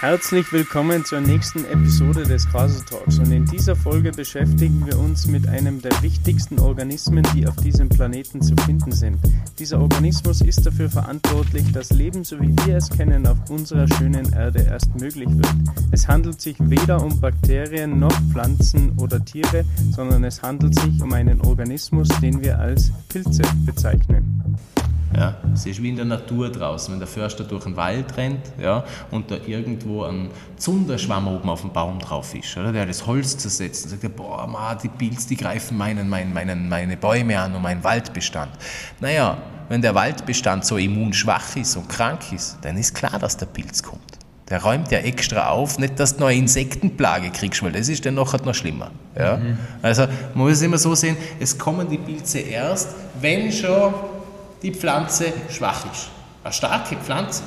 Herzlich willkommen zur nächsten Episode des Graser Talks und in dieser Folge beschäftigen wir uns mit einem der wichtigsten Organismen, die auf diesem Planeten zu finden sind. Dieser Organismus ist dafür verantwortlich, dass Leben, so wie wir es kennen, auf unserer schönen Erde erst möglich wird. Es handelt sich weder um Bakterien noch Pflanzen oder Tiere, sondern es handelt sich um einen Organismus, den wir als Pilze bezeichnen. Ja, es ist wie in der Natur draußen, wenn der Förster durch den Wald rennt ja, und da irgendwo ein Zunderschwamm oben auf dem Baum drauf ist, oder, der das Holz zersetzt und sagt, boah, ma, die Pilze, die greifen meinen, meinen, meinen, meine Bäume an und meinen Waldbestand. Naja, wenn der Waldbestand so immunschwach ist und krank ist, dann ist klar, dass der Pilz kommt. Der räumt ja extra auf, nicht, dass du noch eine Insektenplage kriegst, weil das ist dann nachher noch schlimmer. Ja? Mhm. Also man muss es immer so sehen, es kommen die Pilze erst, wenn schon die Pflanze schwach ist. Eine starke Pflanze,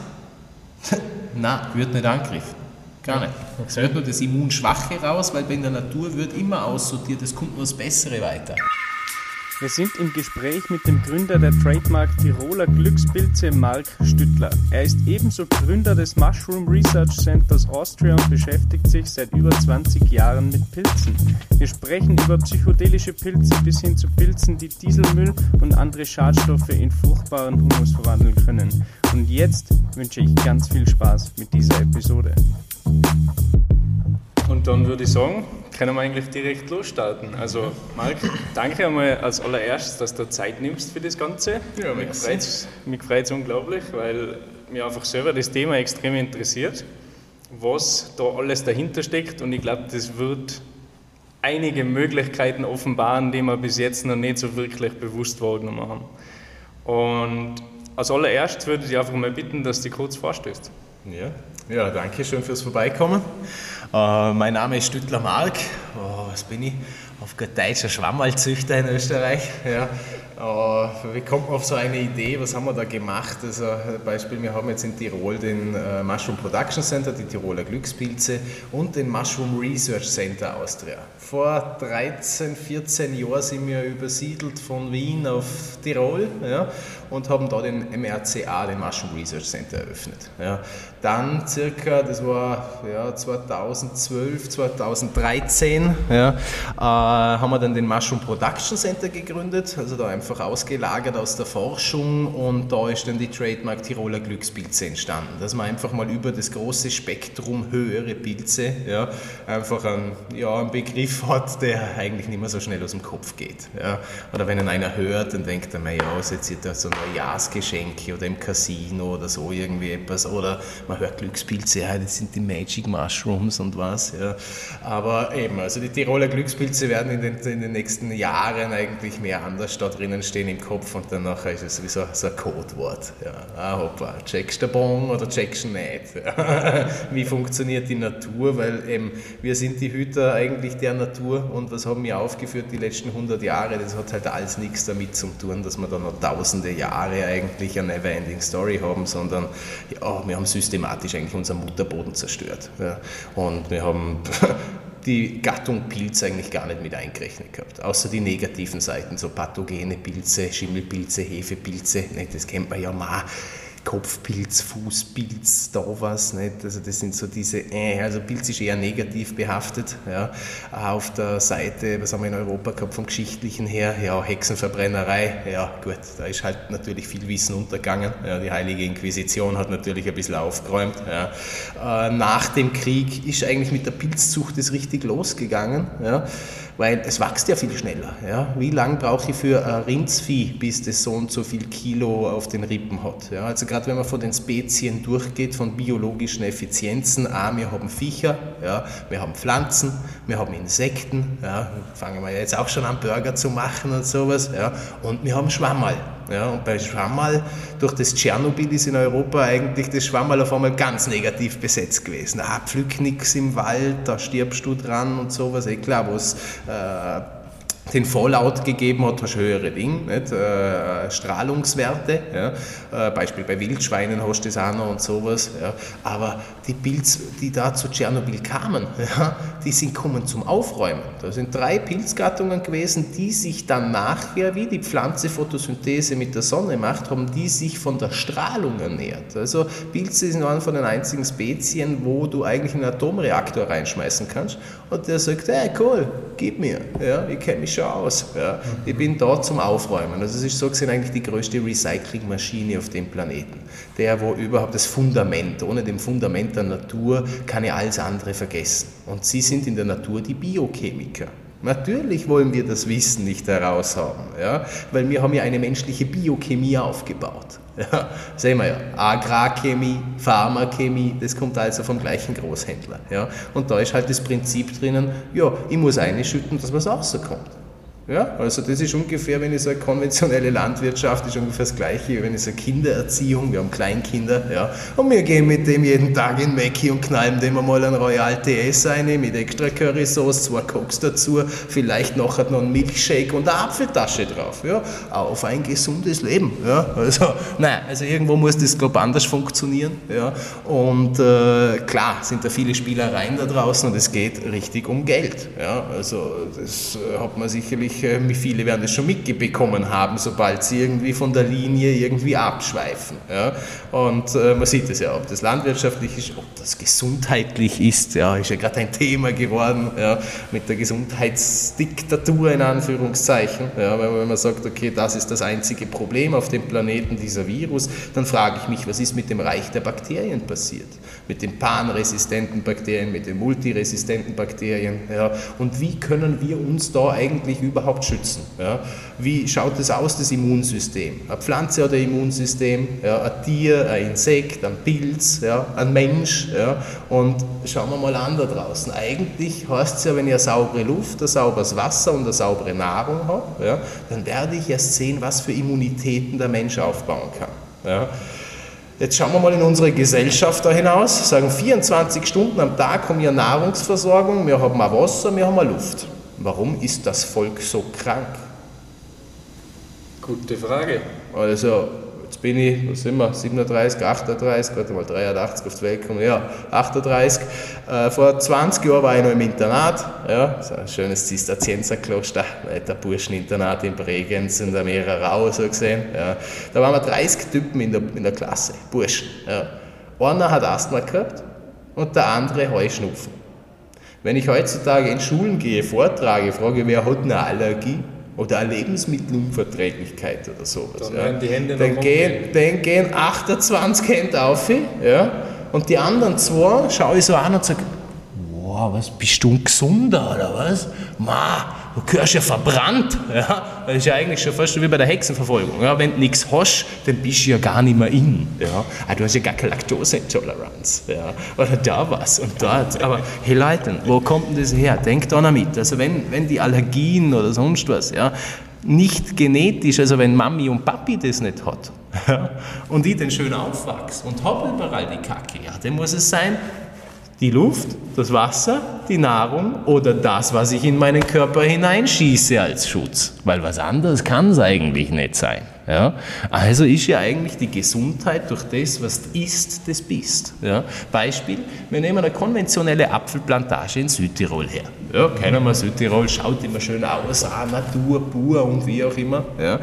nein, wird nicht angegriffen. Gar nicht. Es wird nur das Immunschwache raus, weil in der Natur wird immer aussortiert, es kommt nur das Bessere weiter. Wir sind im Gespräch mit dem Gründer der Trademark Tiroler Glückspilze, Mark Stüttler. Er ist ebenso Gründer des Mushroom Research Centers Austria und beschäftigt sich seit über 20 Jahren mit Pilzen. Wir sprechen über psychedelische Pilze bis hin zu Pilzen, die Dieselmüll und andere Schadstoffe in fruchtbaren Humus verwandeln können. Und jetzt wünsche ich ganz viel Spaß mit dieser Episode. Und dann würde ich sagen, können wir eigentlich direkt losstarten. Also, Marc, danke einmal als allererstes, dass du Zeit nimmst für das Ganze. Ja, mich freut es unglaublich, weil mir einfach selber das Thema extrem interessiert, was da alles dahinter steckt. Und ich glaube, das wird einige Möglichkeiten offenbaren, die wir bis jetzt noch nicht so wirklich bewusst wahrgenommen haben. Und als allererstes würde ich einfach mal bitten, dass du kurz vorstellst. Ja, ja danke schön fürs Vorbeikommen. Uh, mein Name ist Stüttler Mark. Oh, was bin ich? Auf Deutsch Schwammalzüchter in Österreich. Ja. Wie kommt man auf so eine Idee? Was haben wir da gemacht? Also, Beispiel, wir haben jetzt in Tirol den uh, Mushroom Production Center, die Tiroler Glückspilze und den Mushroom Research Center Austria. Vor 13, 14 Jahren sind wir übersiedelt von Wien auf Tirol ja, und haben da den MRCA, den Mushroom Research Center, eröffnet. Ja. Dann circa, das war ja, 2012, 2013, ja, äh, haben wir dann den Mushroom Production Center gegründet, also da einfach ausgelagert aus der Forschung und da ist dann die Trademark Tiroler Glückspilze entstanden, dass man einfach mal über das große Spektrum höhere Pilze ja, einfach einen, ja, einen Begriff hat, der eigentlich nicht mehr so schnell aus dem Kopf geht. Ja. Oder wenn ihn einer hört, dann denkt er, ja, was jetzt da so Neujahrsgeschenke oder im Casino oder so irgendwie etwas oder man hört Glückspilze, ja, das sind die Magic Mushrooms und was. Ja. Aber eben, also die Tiroler Glückspilze werden in den, in den nächsten Jahren eigentlich mehr anders da drinnen stehen im Kopf und dann nachher ist es sowieso so ein Codewort. Ja. Ah, hoppa, checkst du Bon oder checkst du nicht? Ja. Wie funktioniert die Natur? Weil eben, wir sind die Hüter eigentlich der Natur und was haben wir aufgeführt die letzten 100 Jahre? Das hat halt alles nichts damit zu tun, dass wir da noch tausende Jahre eigentlich eine Neverending Story haben, sondern ja, wir haben systematisch systematisch eigentlich unseren Mutterboden zerstört. Ja. Und wir haben die Gattung Pilz eigentlich gar nicht mit eingerechnet gehabt, außer die negativen Seiten, so pathogene Pilze, Schimmelpilze, Hefepilze, das kennt man ja mal Kopfpilz, Fußpilz, da was. Nicht? Also das sind so diese, äh, also Pilz ist eher negativ behaftet. Ja. Auf der Seite, was haben wir in Europa gehabt vom Geschichtlichen her? Ja, Hexenverbrennerei, ja gut, da ist halt natürlich viel Wissen untergegangen. Ja, die Heilige Inquisition hat natürlich ein bisschen aufgeräumt. Ja. Äh, nach dem Krieg ist eigentlich mit der Pilzzucht das richtig losgegangen. Ja weil es wächst ja viel schneller. Ja? Wie lange brauche ich für ein Rindsvieh, bis das so und so viel Kilo auf den Rippen hat? Ja? Also gerade wenn man von den Spezien durchgeht, von biologischen Effizienzen, ah, wir haben Viecher, ja, wir haben Pflanzen, wir haben Insekten, ja, fangen wir jetzt auch schon an Burger zu machen und sowas, ja, und wir haben Schwammerl. Ja, und bei Schwammerl, durch das Tschernobyl ist in Europa eigentlich das Schwammerl auf einmal ganz negativ besetzt gewesen. Ah, pflück nichts im Wald, da stirbst du dran und sowas. Eh klar, was äh, den Fallout gegeben hat, hast du höhere Dinge? Äh, Strahlungswerte. Ja? Äh, Beispiel bei Wildschweinen hast du das auch noch und sowas. Ja? Aber die Pilze, die da zu Tschernobyl kamen, ja, die sind kommen zum Aufräumen. Da sind drei Pilzgattungen gewesen, die sich dann nachher, wie die Pflanze Photosynthese mit der Sonne macht, haben die sich von der Strahlung ernährt. Also Pilze sind eine von den einzigen Spezien, wo du eigentlich einen Atomreaktor reinschmeißen kannst und der sagt, hey cool, gib mir, ja, ich kenne mich schon aus. Ja. Ich bin da zum Aufräumen. Also es ist so gesehen eigentlich die größte Recyclingmaschine auf dem Planeten. Der, wo überhaupt das Fundament, ohne dem Fundament der Natur kann ich alles andere vergessen. Und sie sind in der Natur die Biochemiker. Natürlich wollen wir das Wissen nicht heraushaben, ja? weil wir haben ja eine menschliche Biochemie aufgebaut. Ja? Sehen wir ja, Agrarchemie, Pharmachemie, das kommt also vom gleichen Großhändler. Ja? Und da ist halt das Prinzip drinnen, ja, ich muss einschütten, dass was rauskommt. Ja, also das ist ungefähr, wenn ich sage, konventionelle Landwirtschaft ist ungefähr das Gleiche, wenn ich sage Kindererziehung, wir haben Kleinkinder, ja, und wir gehen mit dem jeden Tag in Mackie und knallen dem einmal ein Royal TS ein, mit extra Currysauce, zwei Cokes dazu, vielleicht nachher noch ein Milkshake und eine Apfeltasche drauf, ja, auf ein gesundes Leben, ja, also, nein, also irgendwo muss das, glaube anders funktionieren, ja, und äh, klar sind da viele Spielereien da draußen und es geht richtig um Geld, ja, also das hat man sicherlich wie viele werden das schon mitbekommen haben, sobald sie irgendwie von der Linie irgendwie abschweifen. Ja? Und äh, man sieht es ja, ob das landwirtschaftlich ist, ob das gesundheitlich ist, ja, ist ja gerade ein Thema geworden ja, mit der Gesundheitsdiktatur in Anführungszeichen. Ja, wenn, wenn man sagt, okay, das ist das einzige Problem auf dem Planeten, dieser Virus, dann frage ich mich, was ist mit dem Reich der Bakterien passiert? Mit den panresistenten Bakterien, mit den multiresistenten Bakterien. Ja? Und wie können wir uns da eigentlich überhaupt schützen? Ja? Wie schaut es aus, das Immunsystem? Eine Pflanze hat ein Immunsystem, ja, ein Tier, ein Insekt, ein Pilz, ja, ein Mensch. Ja? Und schauen wir mal an da draußen. Eigentlich heißt es ja, wenn ich eine saubere Luft, ein sauberes Wasser und eine saubere Nahrung habe, ja, dann werde ich erst sehen, was für Immunitäten der Mensch aufbauen kann. Ja? Jetzt schauen wir mal in unsere Gesellschaft da hinaus, sagen 24 Stunden am Tag haben wir Nahrungsversorgung, wir haben auch Wasser, wir haben auch Luft. Warum ist das Volk so krank? Gute Frage. Also, jetzt bin ich, was sind wir, 37, 38, warte mal, 83 auf die Welt gekommen, ja, 38. Äh, vor 20 Jahren war ich noch im Internat, ja, ist ein schönes Zisterzienserkloster, der Burscheninternat in Bregenz in der Meererau, so gesehen. Ja. Da waren wir 30 Typen in der, in der Klasse, Burschen. Ja. Einer hat Asthma gehabt und der andere Heuschnupfen. Wenn ich heutzutage in Schulen gehe, vortrage, frage, wer hat eine Allergie oder eine Lebensmittelunverträglichkeit oder sowas. Dann, ja. die Hände dann, gehen, dann gehen 28 Hände auf ja, und die anderen zwei schaue ich so an und sage, wow, was, bist du Gesunder oder was? Ma, du gehörst ja verbrannt. Ja? Das ist ja eigentlich schon fast wie bei der Hexenverfolgung. Ja? Wenn du nichts hast, dann bist du ja gar nicht mehr in. Ja? Ah, du hast ja gar keine Laktoseintoleranz. Ja? Oder da was und dort. Aber hey Leute, wo kommt denn das her? Denkt da noch mit. Also wenn, wenn die Allergien oder sonst was, ja, nicht genetisch, also wenn Mami und Papi das nicht hat, und ich dann schön aufwachse und habe überall die Kacke, ja, dann muss es sein, die Luft, das Wasser, die Nahrung oder das, was ich in meinen Körper hineinschieße als Schutz. Weil was anderes kann es eigentlich nicht sein. Ja? Also ist ja eigentlich die Gesundheit durch das, was du isst, das bist. Ja? Beispiel, wir nehmen eine konventionelle Apfelplantage in Südtirol her. Ja, keiner mal Südtirol, schaut immer schön aus, ah, Natur pur und wie auch immer. Ja?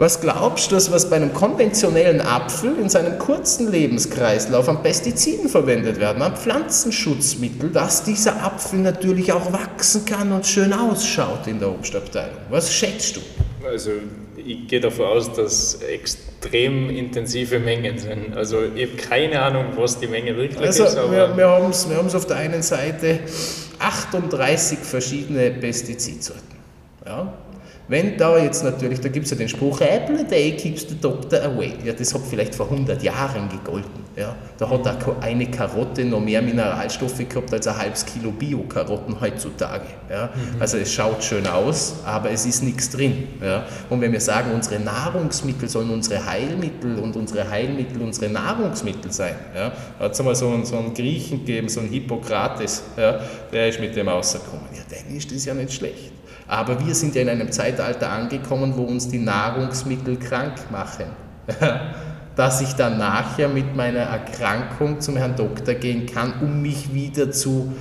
Was glaubst du, dass was bei einem konventionellen Apfel in seinem kurzen Lebenskreislauf an Pestiziden verwendet werden, an Pflanzenschutzmittel, dass dieser Apfel natürlich auch wachsen kann und schön ausschaut in der Obstabteilung? Was schätzt du? Also ich gehe davon aus, dass extrem intensive Mengen sind. Also ich habe keine Ahnung, was die Menge wirklich also, ist. Also wir, wir haben es wir auf der einen Seite 38 verschiedene Pestizidsorten. Ja? Wenn da jetzt natürlich, da gibt es ja den Spruch, Apple a day keeps the doctor away. Ja, das hat vielleicht vor 100 Jahren gegolten. Ja. Da hat eine Karotte noch mehr Mineralstoffe gehabt als ein halbes Kilo Bio-Karotten heutzutage. Ja. Mhm. Also es schaut schön aus, aber es ist nichts drin. Ja. Und wenn wir sagen, unsere Nahrungsmittel sollen unsere Heilmittel und unsere Heilmittel unsere Nahrungsmittel sein. Ja. Da hat es einmal so einen, so einen Griechen gegeben, so einen Hippokrates, ja, der ist mit dem rausgekommen. Ja, dann ist das ja nicht schlecht. Aber wir sind ja in einem Zeitalter angekommen, wo uns die Nahrungsmittel krank machen. Dass ich dann nachher mit meiner Erkrankung zum Herrn Doktor gehen kann, um mich wieder zu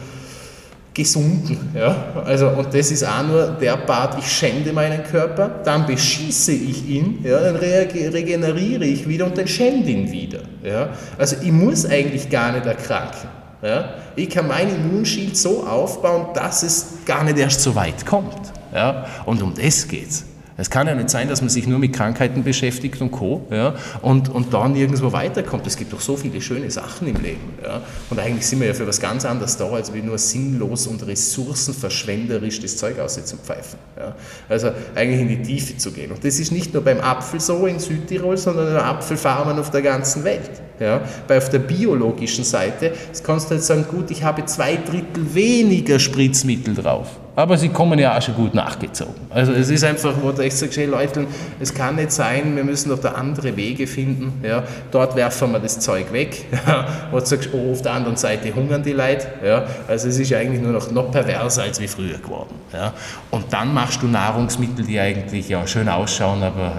gesunden. Ja? Also, und das ist auch nur der Part, ich schände meinen Körper, dann beschieße ich ihn, ja? dann regeneriere ich wieder und dann schände ihn wieder. Ja? Also ich muss eigentlich gar nicht erkranken. Ja? Ich kann mein Immunschild so aufbauen, dass es gar nicht erst so weit kommt. Ja? Und um das geht es. Kann ja nicht sein, dass man sich nur mit Krankheiten beschäftigt und Co. Ja, und, und dann nirgendwo weiterkommt. Es gibt doch so viele schöne Sachen im Leben. Ja, und eigentlich sind wir ja für was ganz anderes da, als wie nur sinnlos und ressourcenverschwenderisch das Zeug auszupfeifen. Ja. Also eigentlich in die Tiefe zu gehen. Und das ist nicht nur beim Apfel so in Südtirol, sondern in den Apfelfarmen auf der ganzen Welt. Ja. Bei auf der biologischen Seite kannst du halt sagen, gut, ich habe zwei Drittel weniger Spritzmittel drauf. Aber sie kommen ja auch schon gut nachgezogen. Also es ist einfach, wo echt sagst, hey Leute, es kann nicht sein, wir müssen doch da andere Wege finden. Ja. Dort werfen wir das Zeug weg. Wo du sagst, oh, auf der anderen Seite hungern die Leute. Ja. Also es ist eigentlich nur noch, noch perverser als wie früher geworden. Ja. Und dann machst du Nahrungsmittel, die eigentlich ja schön ausschauen, aber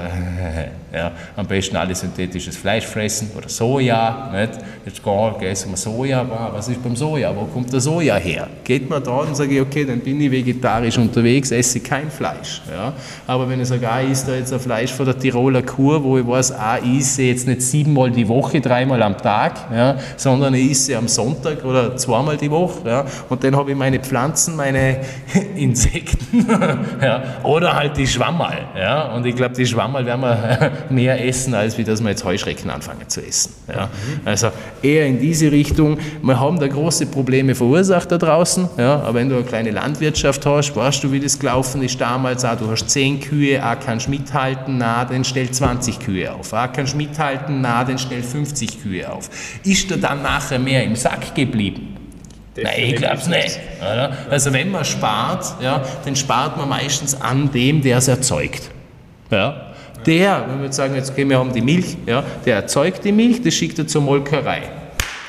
ja, am besten alle synthetisches Fleisch fressen oder Soja. Nicht? Jetzt gar, sagen wir Soja, was ist beim Soja? Wo kommt der Soja her? Geht man da und sage ich, okay, dann bin ich vegetarisch vegetarisch unterwegs, esse kein Fleisch. Ja. Aber wenn ich sage, ah, ich da jetzt ein Fleisch von der Tiroler Kur, wo ich weiß, ah, ich esse jetzt nicht siebenmal die Woche, dreimal am Tag, ja, sondern ich esse am Sonntag oder zweimal die Woche. Ja, und dann habe ich meine Pflanzen, meine Insekten ja, oder halt die Schwammerl. Ja, und ich glaube, die Schwammerl werden wir mehr essen, als wie dass wir jetzt Heuschrecken anfangen zu essen. Ja. Also eher in diese Richtung. Wir haben da große Probleme verursacht da draußen, ja, aber wenn du eine kleine Landwirtschaft Landwirtschaft hast, weißt du, wie das gelaufen ist damals, auch, du hast 10 Kühe, auch kannst mithalten, na, dann stell 20 Kühe auf, auch kannst mithalten, na, dann stell 50 Kühe auf. Ist da dann nachher mehr im Sack geblieben? Nein, ich glaube es nicht. Oder? Also wenn man spart, ja, dann spart man meistens an dem, der es erzeugt. Ja? Der, wenn wir jetzt sagen, jetzt gehen wir um die Milch, ja, der erzeugt die Milch, das schickt er zur Molkerei.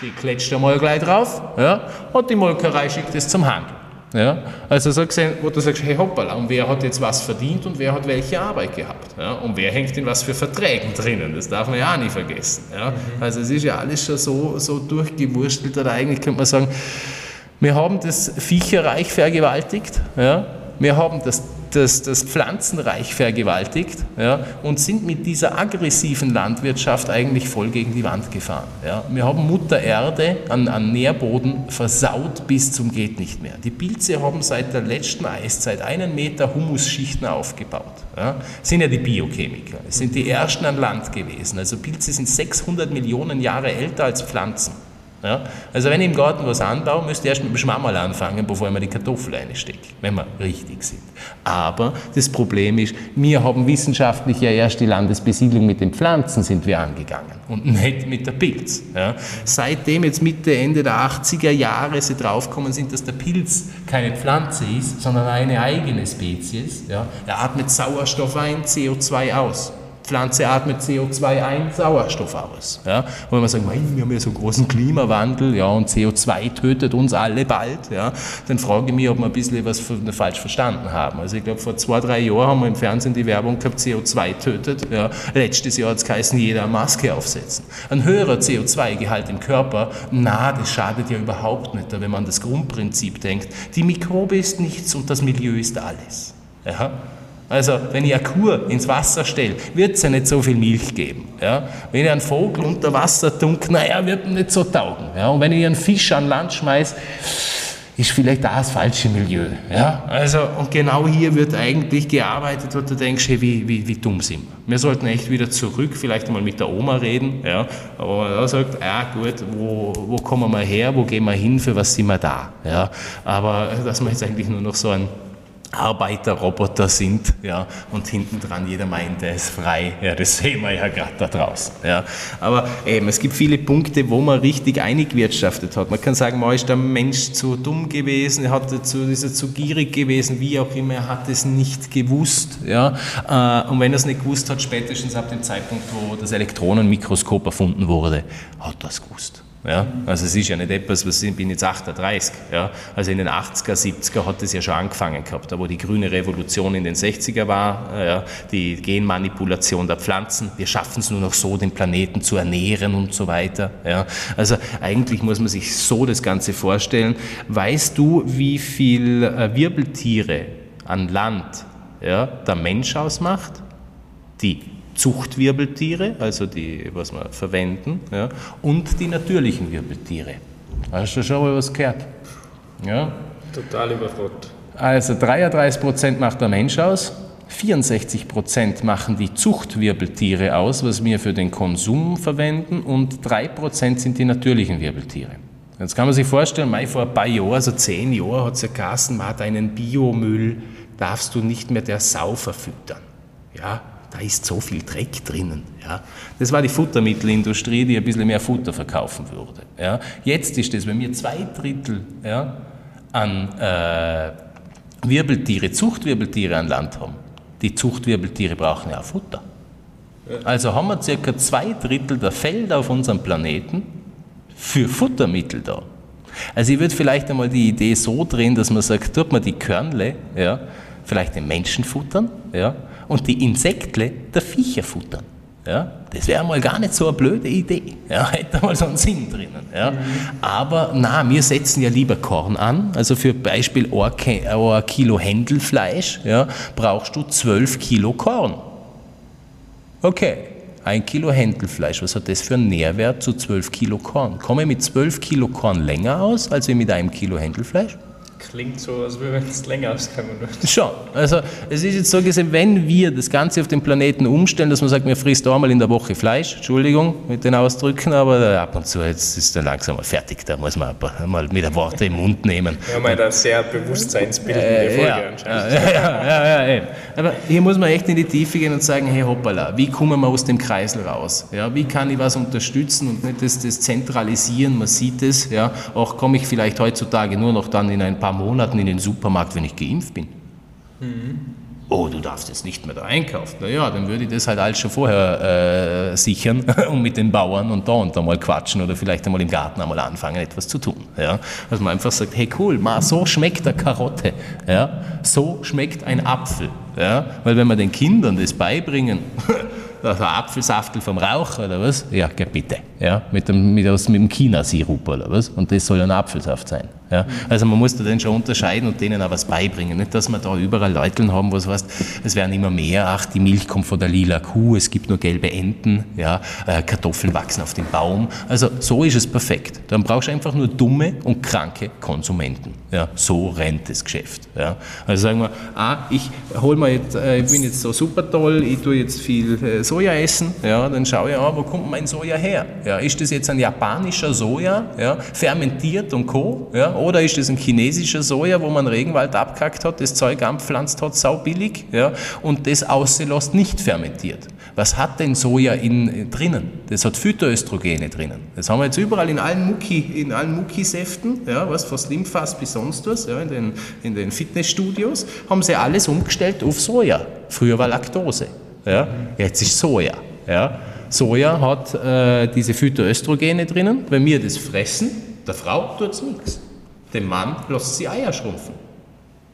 Die kletscht er mal gleich drauf ja, und die Molkerei schickt es zum Handel. Ja? Also so gesehen, wo du sagst, hey hoppala, und wer hat jetzt was verdient und wer hat welche Arbeit gehabt? Ja? Und wer hängt in was für Verträgen drinnen? Das darf man ja auch nicht vergessen. Ja? Mhm. Also es ist ja alles schon so, so durchgewurstelt, oder eigentlich könnte man sagen, wir haben das Viecherreich vergewaltigt, ja? wir haben das das, das Pflanzenreich vergewaltigt ja, und sind mit dieser aggressiven Landwirtschaft eigentlich voll gegen die Wand gefahren. Ja. Wir haben Mutter Erde an, an Nährboden versaut bis zum geht nicht mehr. Die Pilze haben seit der letzten Eiszeit einen Meter Humusschichten aufgebaut. Ja. Das sind ja die Biochemiker. Es sind die ersten an Land gewesen. Also Pilze sind 600 Millionen Jahre älter als Pflanzen. Ja? Also wenn ich im Garten was anbaue, müsste ich erst mit dem Schwammerl anfangen, bevor ich mir die Kartoffel reinstecke, wenn wir richtig sind. Aber das Problem ist, wir haben wissenschaftlich ja erst die Landesbesiedlung mit den Pflanzen sind wir angegangen und nicht mit der Pilz. Ja? Seitdem jetzt Mitte, Ende der 80er Jahre sie draufgekommen sind, dass der Pilz keine Pflanze ist, sondern eine eigene Spezies, ja? er atmet Sauerstoff ein, CO2 aus. Pflanze atmet CO2 ein, Sauerstoff aus. Ja? Und wenn man sagt, mein, wir haben ja so einen großen Klimawandel ja, und CO2 tötet uns alle bald, ja, dann frage ich mich, ob wir ein bisschen was falsch verstanden haben. Also ich glaube, vor zwei, drei Jahren haben wir im Fernsehen die Werbung gehabt, CO2 tötet. Ja. Letztes Jahr hat es geheißen, jeder eine Maske aufsetzen. Ein höherer CO2-Gehalt im Körper, na, das schadet ja überhaupt nicht, wenn man an das Grundprinzip denkt. Die Mikrobe ist nichts und das Milieu ist alles. Ja? Also, wenn ich eine Kur ins Wasser stelle, wird es ja nicht so viel Milch geben. Ja? Wenn ich einen Vogel unter Wasser tunke, naja, wird er nicht so taugen. Ja? Und wenn ich einen Fisch an Land schmeiße, ist vielleicht auch das falsche Milieu. Ja? Also, und genau hier wird eigentlich gearbeitet, wo du denkst, hey, wie, wie, wie dumm sind wir. Wir sollten echt wieder zurück, vielleicht mal mit der Oma reden, ja? aber man sagt, ja gut, wo, wo kommen wir her, wo gehen wir hin, für was sind wir da. Ja? Aber dass man jetzt eigentlich nur noch so ein Arbeiterroboter sind, ja, und hinten dran jeder meint, er ist frei. Ja, das sehen wir ja gerade da draußen. Ja. Aber eben, es gibt viele Punkte, wo man richtig eingewirtschaftet hat. Man kann sagen, man ist der Mensch zu dumm gewesen, er hat zu, ist er zu gierig gewesen, wie auch immer, er hat es nicht gewusst. Ja. Äh, und wenn er es nicht gewusst hat, spätestens ab dem Zeitpunkt, wo das Elektronenmikroskop erfunden wurde, hat er es gewusst. Ja? Also es ist ja nicht etwas, was ich bin jetzt 38. Ja? Also in den 80er, 70er hat es ja schon angefangen gehabt, wo die grüne Revolution in den 60er war, ja? die Genmanipulation der Pflanzen, wir schaffen es nur noch so, den Planeten zu ernähren und so weiter. Ja? Also eigentlich muss man sich so das Ganze vorstellen. Weißt du, wie viel äh, Wirbeltiere an Land ja, der Mensch ausmacht? Die Zuchtwirbeltiere, also die, was wir verwenden, ja, und die natürlichen Wirbeltiere. Hast du schon mal was gehört? Ja? Total überfragt. Also 33% macht der Mensch aus, 64% machen die Zuchtwirbeltiere aus, was wir für den Konsum verwenden, und 3% sind die natürlichen Wirbeltiere. Jetzt kann man sich vorstellen, mal vor ein paar Jahren, also zehn Jahren, hat es ja geheißen, man hat einen Biomüll, darfst du nicht mehr der Sau verfüttern. Ja, da ist so viel Dreck drinnen. Ja. Das war die Futtermittelindustrie, die ein bisschen mehr Futter verkaufen würde. Ja. Jetzt ist es, wenn wir zwei Drittel ja, an äh, Wirbeltiere, Zuchtwirbeltiere an Land haben, die Zuchtwirbeltiere brauchen ja auch Futter. Also haben wir circa zwei Drittel der Felder auf unserem Planeten für Futtermittel da. Also ich würde vielleicht einmal die Idee so drehen, dass man sagt, tut man die Körnle, ja, vielleicht den Menschen futtern, ja, und die Insektle der Viecher futtern. Ja, das wäre mal gar nicht so eine blöde Idee. Ja, hätte mal so einen Sinn drinnen. Ja. Aber na, wir setzen ja lieber Korn an. Also für Beispiel ein Kilo Händelfleisch ja, brauchst du 12 Kilo Korn. Okay, ein Kilo Händelfleisch, was hat das für einen Nährwert zu 12 Kilo Korn? Komme ich mit 12 Kilo Korn länger aus, als mit einem Kilo Händelfleisch? Klingt so, als würde es länger auskommen. Schon. Also es ist jetzt so gesehen, wenn wir das Ganze auf den Planeten umstellen, dass man sagt, wir frisst einmal in der Woche Fleisch, Entschuldigung mit den Ausdrücken, aber ab und zu jetzt ist dann langsam mal fertig, da muss man mal mit der Worte im Mund nehmen. Ja, mal eine sehr bewusstseinsbildende äh, Folge ja, anscheinend. Ja, ja, ja, ja, Aber hier muss man echt in die Tiefe gehen und sagen, hey hoppala, wie kommen wir aus dem Kreisel raus? Ja, wie kann ich was unterstützen und nicht das, das zentralisieren, man sieht es, ja, auch komme ich vielleicht heutzutage nur noch dann in ein paar Monaten in den Supermarkt, wenn ich geimpft bin. Mhm. Oh, du darfst jetzt nicht mehr da einkaufen. Naja, dann würde ich das halt alles schon vorher äh, sichern und mit den Bauern und da und da mal quatschen oder vielleicht einmal im Garten einmal anfangen, etwas zu tun. Ja? Dass man einfach sagt, hey cool, ma, so schmeckt eine Karotte, ja? so schmeckt ein Apfel. Ja? Weil wenn wir den Kindern das beibringen, also Apfelsaftel vom Raucher oder was? Ja, bitte. Ja, mit dem, mit, mit dem China-Sirup oder was? Und das soll ein Apfelsaft sein. Ja? Also man muss da dann schon unterscheiden und denen auch was beibringen. Nicht, dass wir da überall Leute haben, wo es heißt, es werden immer mehr, ach, die Milch kommt von der lila Kuh, es gibt nur gelbe Enten, ja? Äh, Kartoffeln wachsen auf dem Baum. Also so ist es perfekt. Dann brauchst du einfach nur dumme und kranke Konsumenten. Ja? So rennt das Geschäft. Ja? Also sagen wir, ah, ich hol mal jetzt, äh, ich bin jetzt so super toll, ich tue jetzt viel äh, Soja essen, ja? dann schaue ich an, wo kommt mein Soja her? Ja? Ist das jetzt ein japanischer Soja, ja? fermentiert und co.? Ja? Oder ist das ein chinesischer Soja, wo man Regenwald abgekackt hat, das Zeug anpflanzt hat, saubillig, ja, und das ausgelost nicht fermentiert? Was hat denn Soja in, drinnen? Das hat Phytoöstrogene drinnen. Das haben wir jetzt überall in allen Mucki, in allen Muckisäften, ja, was von Slimfast bis sonst was, ja, in den, in den Fitnessstudios, haben sie alles umgestellt auf Soja. Früher war Laktose, ja, jetzt ist Soja, ja. Soja hat äh, diese Phytoöstrogene drinnen. Wenn wir das fressen, der Frau tut es nichts. Dem Mann lässt sie Eier schrumpfen.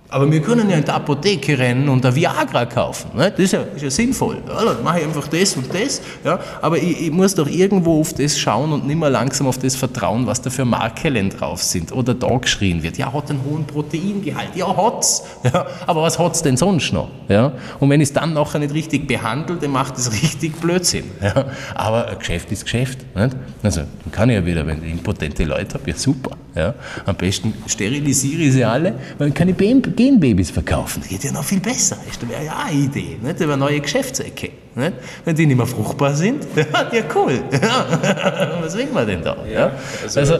Aber wir können ja in die Apotheke rennen und ein Viagra kaufen. Ne? Das ist ja, ist ja sinnvoll. Ja, dann mache ich einfach das und das. Ja? Aber ich, ich, muss doch irgendwo auf das schauen und nicht mehr langsam auf das vertrauen, was da für Markelen drauf sind. Oder da geschrien wird. Ja, hat einen hohen Proteingehalt. Ja, hat's. Ja, aber was hat's denn sonst noch? Ja? Und wenn ich es dann nachher nicht richtig behandle, dann macht es richtig Blödsinn. Ja? Aber ein Geschäft ist Geschäft. Nicht? Also, dann kann ich ja wieder, wenn ich impotente Leute habe, ja super. Ja? Am besten sterilisiere ich sie alle, weil dann kann ich Genbabys verkaufen. Das geht ja noch viel besser. Das wäre ja eine Idee. Nicht? Eine neue Geschäftsecke. Nicht? Wenn die nicht mehr fruchtbar sind, ja cool. Was will man denn da? Ja, also, also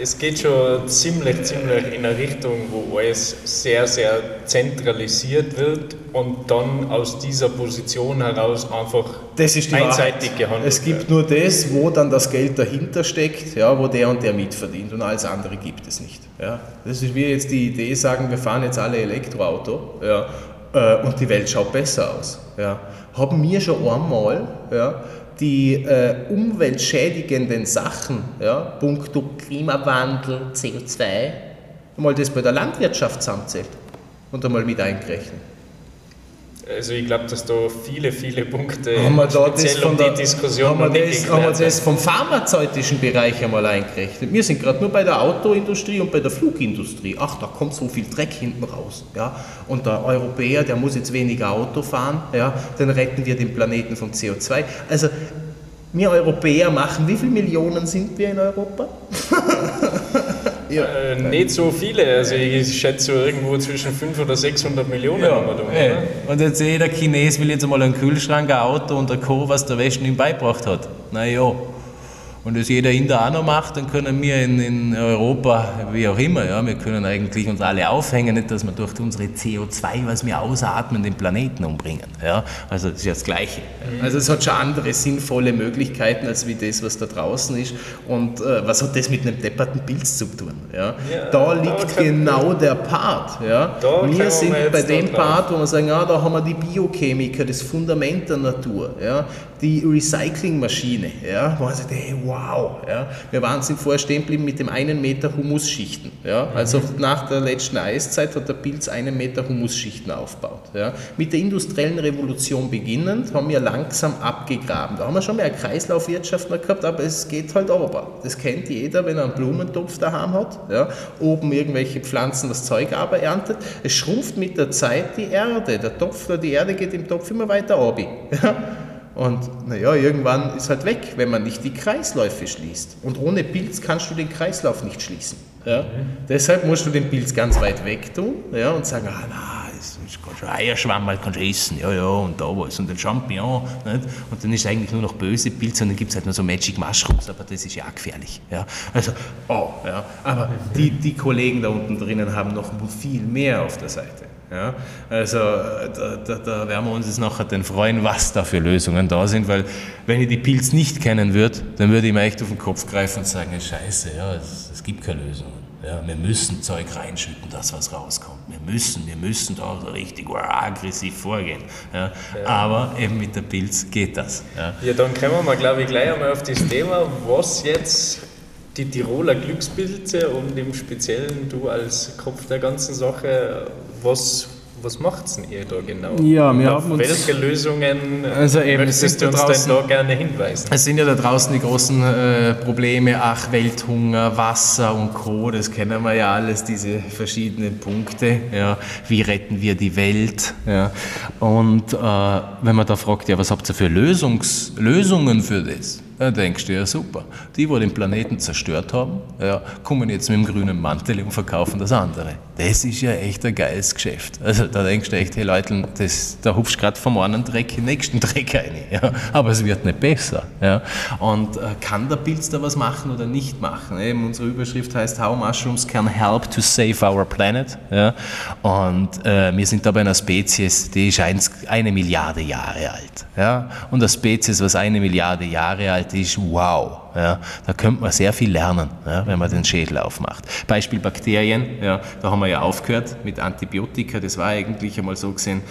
es geht schon ziemlich, ziemlich in eine Richtung, wo alles sehr, sehr zentralisiert wird und dann aus dieser Position heraus einfach einseitig Wahrheit. gehandelt Es gibt wird. nur das, wo dann das Geld dahinter steckt, ja, wo der und der mitverdient und alles andere gibt es nicht. Ja. Das ist wie jetzt die Idee sagen, wir fahren jetzt alle Elektroauto ja, äh, und die Welt schaut besser aus. Ja. Haben wir schon einmal ja, die äh, umweltschädigenden Sachen, ja, puncto Klimawandel, CO2, mal das bei der Landwirtschaft zusammenzählt und einmal mit eingerechnet. Also ich glaube, dass da viele, viele Punkte haben wir da das von der, Diskussion haben wir das, haben wir das vom pharmazeutischen Bereich einmal eingerechnet. Wir sind gerade nur bei der Autoindustrie und bei der Flugindustrie. Ach, da kommt so viel Dreck hinten raus. Ja? Und der Europäer, der muss jetzt weniger Auto fahren, ja? dann retten wir den Planeten vom CO2. Also wir Europäer machen, wie viele Millionen sind wir in Europa? Ja. Äh, nicht so viele, also ich schätze so irgendwo zwischen 500 oder 600 Millionen ja. haben wir da. Hey. Und jetzt jeder Chines will jetzt einmal einen Kühlschrank, ein Auto und ein Co., was der Westen ihm beigebracht hat. Naja, und das jeder Inder auch noch macht, dann können wir in, in Europa, wie auch immer, ja, wir können eigentlich uns alle aufhängen, nicht, dass wir durch unsere CO2, was wir ausatmen, den Planeten umbringen. Ja. Also das ist ja das Gleiche. Mhm. Also es hat schon andere sinnvolle Möglichkeiten, als wie das, was da draußen ist. Und äh, was hat das mit einem depperten Pilz zu tun? Ja. ja da liegt da genau der Part. Ja. wir sind wir bei dem Part, wo wir sagen, ja, da haben wir die Biochemiker, das Fundament der Natur, ja, die Recyclingmaschine, ja, wo man sagt, hey, wow. Ja. Wir waren sind vorher stehen geblieben mit dem einen Meter Humusschichten. Ja. Also nach der letzten Eiszeit hat der Pilz einen Meter Humusschichten aufgebaut. Ja. Mit der industriellen Revolution beginnend haben wir langsam abgegraben. Da haben wir schon mehr Kreislaufwirtschaft gehabt, aber es geht halt aber. Das kennt jeder, wenn er einen Blumentopf daheim hat. Ja. Oben irgendwelche Pflanzen das Zeug aber erntet. Es schrumpft mit der Zeit die Erde. Der Topf oder die Erde geht im Topf immer weiter ab. Ja. Und naja, irgendwann ist halt weg, wenn man nicht die Kreisläufe schließt. Und ohne Pilz kannst du den Kreislauf nicht schließen. Ja? Mhm. Deshalb musst du den Pilz ganz weit weg tun ja, und sagen, ah, na, das ist schon Eierschwamm, halt kannst du essen, ja, ja, und da was, und den Champignon. Nicht? Und dann ist eigentlich nur noch böse Pilze und dann gibt es halt nur so Magic Mushrooms, aber das ist ja auch gefährlich. Ja? Also, oh, ja. Aber die, die Kollegen da unten drinnen haben noch viel mehr auf der Seite. Ja, also da, da, da, werden wir uns jetzt nachher dann freuen, was da für Lösungen da sind, weil wenn ich die Pilz nicht kennen würde, dann würde ich mir echt auf den Kopf greifen und sagen, scheiße, ja, es, es gibt keine Lösungen. Ja, wir müssen Zeug reinschütten, dass was rauskommt. Wir müssen, wir müssen da so richtig aggressiv vorgehen. Ja. Ja. Aber eben mit der Pilz geht das. Ja, ja dann kommen wir mal, glaube ich, gleich einmal auf das Thema, was jetzt die Tiroler Glückspilze und im Speziellen du als Kopf der ganzen Sache, was, was macht denn ihr da genau? Ja, wir haben uns, welche Lösungen also eben, möchtest du uns draußen, denn da gerne hinweisen? Es sind ja da draußen die großen äh, Probleme, ach, Welthunger, Wasser und Co., das kennen wir ja alles, diese verschiedenen Punkte. Ja. Wie retten wir die Welt? Ja. Und äh, wenn man da fragt, ja, was habt ihr für Lösungs Lösungen für das? Dann denkst du, ja super, die, die den Planeten zerstört haben, ja, kommen jetzt mit dem grünen Mantel und verkaufen das andere. Das ist ja echt ein geiles Geschäft. Also da denkst du echt, hey Leute, das, da hupfst du gerade vom einen Dreck in den nächsten Dreck rein. Ja. Aber es wird nicht besser. Ja. Und äh, kann der Pilz da was machen oder nicht machen? Eben unsere Überschrift heißt How Mushrooms can help to save our planet. Ja. Und äh, wir sind da bei einer Spezies, die ist eine Milliarde Jahre alt. Ja. Und eine Spezies, was eine Milliarde Jahre alt ist, wow. Ja, da könnte man sehr viel lernen, ja, wenn man den Schädel aufmacht. Beispiel Bakterien, ja, da haben wir ja aufgehört mit Antibiotika, das war eigentlich einmal so gesehen,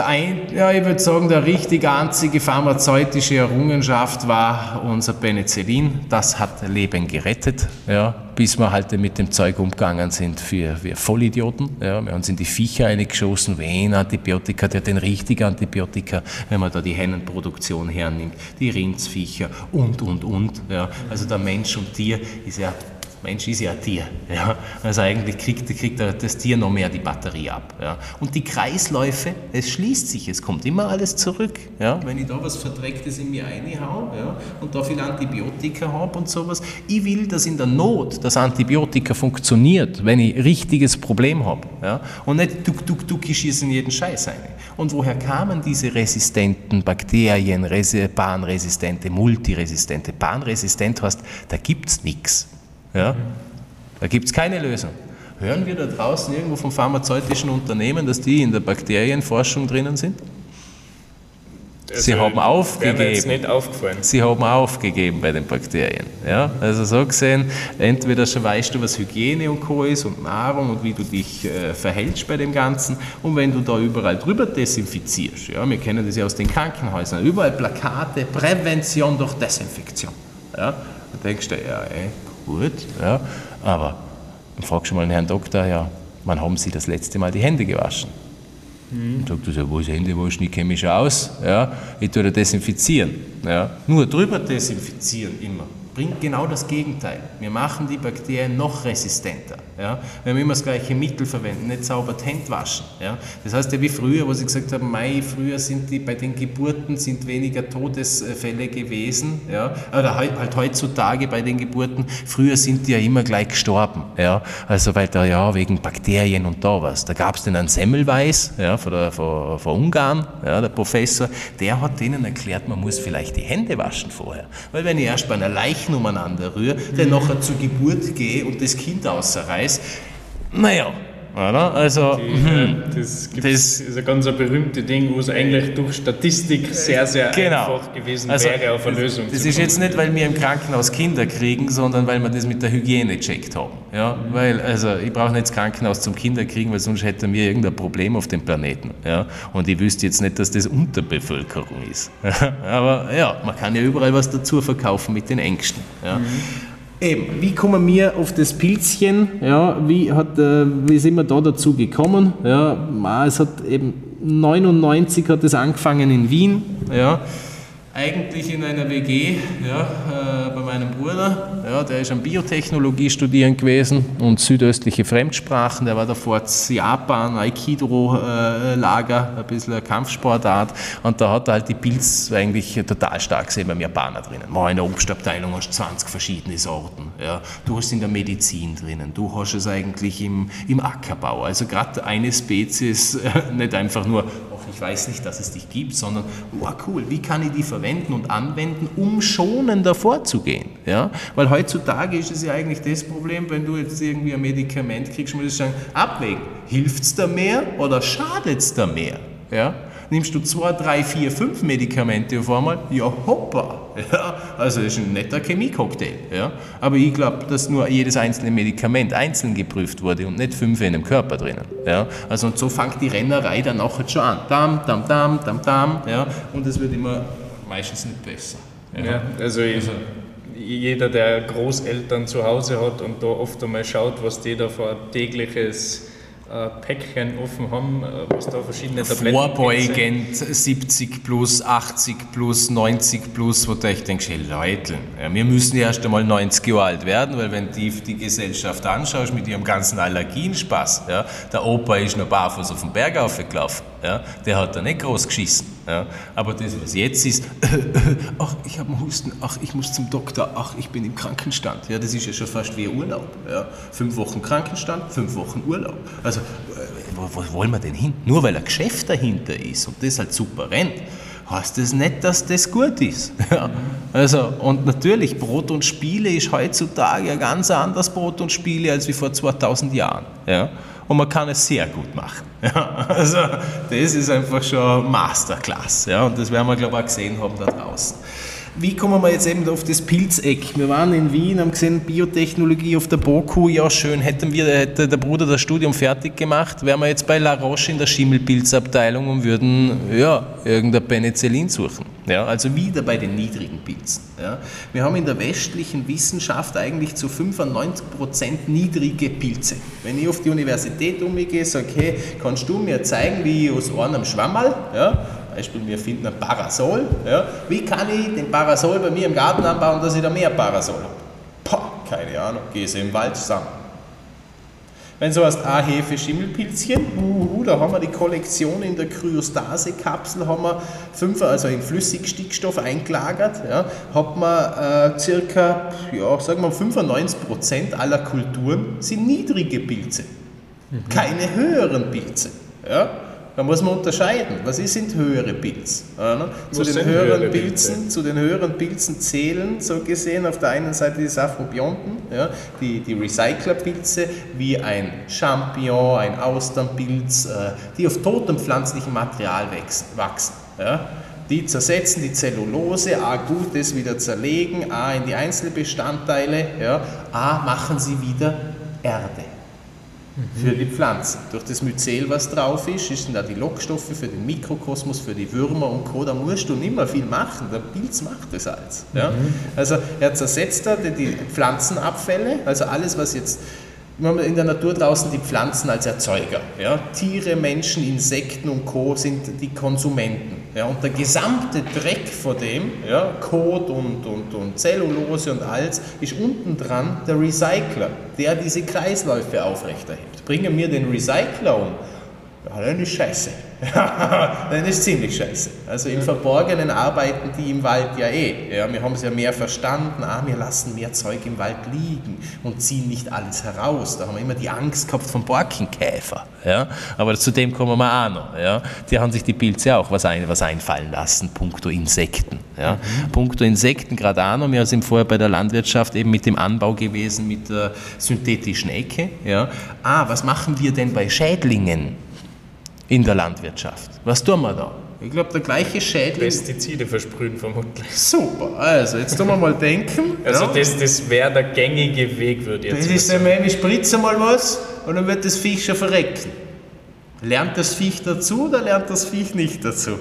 der ein, ja, ich würde sagen, der richtig einzige pharmazeutische Errungenschaft war unser Penicillin. Das hat Leben gerettet, ja, bis wir halt mit dem Zeug umgegangen sind für wir Vollidioten. Ja. Wir haben uns in die Viecher eingeschossen, wen Antibiotika, der den richtigen Antibiotika, wenn man da die Hennenproduktion hernimmt, die Rindsviecher und, und, und. Ja. Also der Mensch und Tier ist ja Mensch ist ja ein Tier. Ja? Also eigentlich kriegt, kriegt das Tier noch mehr die Batterie ab. Ja? Und die Kreisläufe, es schließt sich, es kommt immer alles zurück. Ja? Wenn ich da was Verdrecktes in mir reinhau ja? und da viel Antibiotika habe und sowas, ich will, dass in der Not das Antibiotika funktioniert, wenn ich ein richtiges Problem habe. Ja? Und nicht duck, duck, duck, ich schieße in jeden Scheiß rein. Und woher kamen diese resistenten Bakterien, panresistente, multiresistente? Panresistent heißt, da gibt es nichts. Ja? Da gibt es keine Lösung. Hören wir da draußen irgendwo von pharmazeutischen Unternehmen, dass die in der Bakterienforschung drinnen sind? Also sie haben aufgegeben. nicht aufgefallen. Sie haben aufgegeben bei den Bakterien. Ja? Also so gesehen, entweder schon weißt du, was Hygiene und Co. ist und Nahrung und wie du dich äh, verhältst bei dem Ganzen. Und wenn du da überall drüber desinfizierst, ja, wir kennen das ja aus den Krankenhäusern, überall Plakate, Prävention durch Desinfektion. Ja? Da denkst du, ja, ey, gut, ja, aber dann fragst du mal den Herrn Doktor, ja, wann haben Sie das letzte Mal die Hände gewaschen? Mhm. Dann sagt er so, wo ist Händewaschen, ich kenne mich aus, ja, ich tue da desinfizieren. Ja. Nur drüber desinfizieren immer bringt genau das Gegenteil. Wir machen die Bakterien noch resistenter. Ja? Wenn wir immer das gleiche Mittel verwenden, nicht sauber die Hände waschen. Ja? Das heißt ja wie früher, wo sie gesagt haben, Mai, früher sind die bei den Geburten sind weniger Todesfälle gewesen. Ja? Oder halt, halt heutzutage bei den Geburten, früher sind die ja immer gleich gestorben. Ja? Also weil da ja wegen Bakterien und da was. Da gab es den einen Semmelweis ja, von, der, von, von Ungarn, ja, der Professor, der hat denen erklärt, man muss vielleicht die Hände waschen vorher. Weil wenn ich erst bei einer Leiche Leichen umeinander rühre, der nachher zur Geburt gehe und das Kind außerreiß. Naja, oder? Also, die, mhm. das, das, ist ein ganz berühmtes Ding, wo es eigentlich durch Statistik sehr, sehr genau. einfach gewesen also, wäre, auf eine Lösung Das ist jetzt nicht, weil wir im Krankenhaus Kinder kriegen, sondern weil wir das mit der Hygiene checkt haben. Ja? Mhm. Weil, also, ich brauche nicht das Krankenhaus zum Kinder kriegen, weil sonst hätten wir irgendein Problem auf dem Planeten. Ja? Und ich wüsste jetzt nicht, dass das Unterbevölkerung ist. Aber ja, man kann ja überall was dazu verkaufen mit den Ängsten. Ja? Mhm. Eben, wie kommen wir auf das Pilzchen? Ja, wie, hat, äh, wie sind wir da dazu gekommen? Ja, es hat eben 99 hat es angefangen in Wien. Ja, eigentlich in einer WG ja, äh, bei meinem Bruder. Ja, der ist an Biotechnologie studieren gewesen und südöstliche Fremdsprachen. Der war davor in Japan, Aikido-Lager, äh, ein bisschen eine Kampfsportart. Und da hat er halt die Pilz eigentlich total stark gesehen beim Japaner drinnen. Mal in der Obstabteilung hast du 20 verschiedene Sorten. Ja. Du hast in der Medizin drinnen, du hast es eigentlich im, im Ackerbau. Also gerade eine Spezies, nicht einfach nur ich weiß nicht, dass es dich gibt, sondern, oh cool, wie kann ich die verwenden und anwenden, um schonender vorzugehen? Ja? Weil heutzutage ist es ja eigentlich das Problem, wenn du jetzt irgendwie ein Medikament kriegst, musst du sagen, abwägen, hilft es da mehr oder schadet es da mehr? Ja? Nimmst du zwei, drei, vier, fünf Medikamente auf einmal, ja hoppa, ja, also das ist ein netter Chemiecocktail. Ja. Aber ich glaube, dass nur jedes einzelne Medikament einzeln geprüft wurde und nicht fünf in dem Körper drinnen. Ja. Also und so fängt die Rennerei dann auch schon an. Dam, dam, dam, dam, dam. Ja. Und es wird immer meistens nicht besser. Ja, also, also jeder, der Großeltern zu Hause hat und da oft einmal schaut, was die da für tägliches Päckchen offen haben, äh, was da verschiedene Tabletten Vorbeugend 70 plus, 80 plus, 90 plus, wo du echt denkst, hey Leute, ja, wir müssen ja erst einmal 90 Jahre alt werden, weil wenn du die Gesellschaft anschaust mit ihrem ganzen Allergienspaß, ja, der Opa ist noch barfuß auf den Berg aufgelaufen, ja, der hat da nicht groß geschissen. Ja. Aber das, was jetzt ist, ach, ich habe einen Husten, ach, ich muss zum Doktor, ach, ich bin im Krankenstand. Ja, das ist ja schon fast wie Urlaub. Ja. Fünf Wochen Krankenstand, fünf Wochen Urlaub. Also, äh, wo, wo wollen wir denn hin? Nur weil ein Geschäft dahinter ist und das halt super rennt, heißt das nicht, dass das gut ist. Ja. Also, und natürlich, Brot und Spiele ist heutzutage ein ganz anderes Brot und Spiele als wie vor 2000 Jahren. Ja und man kann es sehr gut machen. Ja, also das ist einfach schon Masterclass ja, und das werden wir, glaube ich, auch gesehen haben da draußen. Wie kommen wir jetzt eben auf das Pilzeck? Wir waren in Wien, haben gesehen, Biotechnologie auf der BOKU, ja schön, hätten wir, hätte der Bruder das Studium fertig gemacht, wären wir jetzt bei La Roche in der Schimmelpilzabteilung und würden, ja, irgendein Penicillin suchen. Ja, also wieder bei den niedrigen Pilzen. Ja. Wir haben in der westlichen Wissenschaft eigentlich zu 95% niedrige Pilze. Wenn ich auf die Universität umgehe, sage, hey, kannst du mir zeigen, wie ich aus einem Schwammerl, ja, Beispiel, wir finden ein Parasol. Ja. Wie kann ich den Parasol bei mir im Garten anbauen, dass ich da mehr Parasol habe? Poh, keine Ahnung, gehe es im Wald zusammen. Wenn so heißt, ah, Hefe, Schimmelpilzchen, uh, da haben wir die Kollektion in der Kryostase-Kapsel, haben wir fünf, also in Flüssigstickstoff eingelagert, ja, hat man äh, circa, ja, sagen wir 95% aller Kulturen sind niedrige Pilze, mhm. keine höheren Pilze. Ja. Da muss man unterscheiden, was sind höhere Pilze? Zu, den höheren Pilzen, zu den höheren Pilzen zählen, so gesehen, auf der einen Seite die Saphobionten, ja, die, die Recyclerpilze, wie ein Champignon, ein Austernpilz, äh, die auf totem pflanzlichem Material wachsen. Ja. Die zersetzen die Zellulose, A gut das wieder zerlegen, A in die Einzelbestandteile, ja, A machen sie wieder Erde für die Pflanzen. Durch das Myzel, was drauf ist, ist da die Lockstoffe für den Mikrokosmos, für die Würmer und Co. Da musst du nicht mehr viel machen, der Pilz macht das alles. Ja? Mhm. Also er zersetzt da die, die Pflanzenabfälle, also alles, was jetzt wir haben in der Natur draußen die Pflanzen als Erzeuger. Ja? Tiere, Menschen, Insekten und Co. sind die Konsumenten. Ja? Und der gesamte Dreck von dem, ja, Kot und, und, und Zellulose und alles, ist unten dran der Recycler, der diese Kreisläufe aufrechterhält. Bringen wir den Recycler um, ja, dann ist scheiße. dann ist ziemlich scheiße. Also im Verborgenen arbeiten die im Wald ja eh. Ja, wir haben es ja mehr verstanden, ah, wir lassen mehr Zeug im Wald liegen und ziehen nicht alles heraus. Da haben wir immer die Angst gehabt vom Borkenkäfer. Ja? Aber zu dem kommen wir auch noch. Ja? Die haben sich die Pilze auch was, ein, was einfallen lassen, punkto Insekten. Ja? Mhm. Punkto Insekten, gerade auch noch, wir sind vorher bei der Landwirtschaft eben mit dem Anbau gewesen, mit der synthetischen Ecke. Ja? Ah, was machen wir denn bei Schädlingen? In der Landwirtschaft. Was tun wir da? Ich glaube, der gleiche Schädling. Pestizide versprühen vermutlich. Super, also jetzt tun wir mal denken. Also, ja. das, das wäre der gängige Weg, würde ich jetzt Das ist nämlich, ich spritze mal was und dann wird das Viech schon verrecken. Lernt das Viech dazu oder lernt das Viech nicht dazu?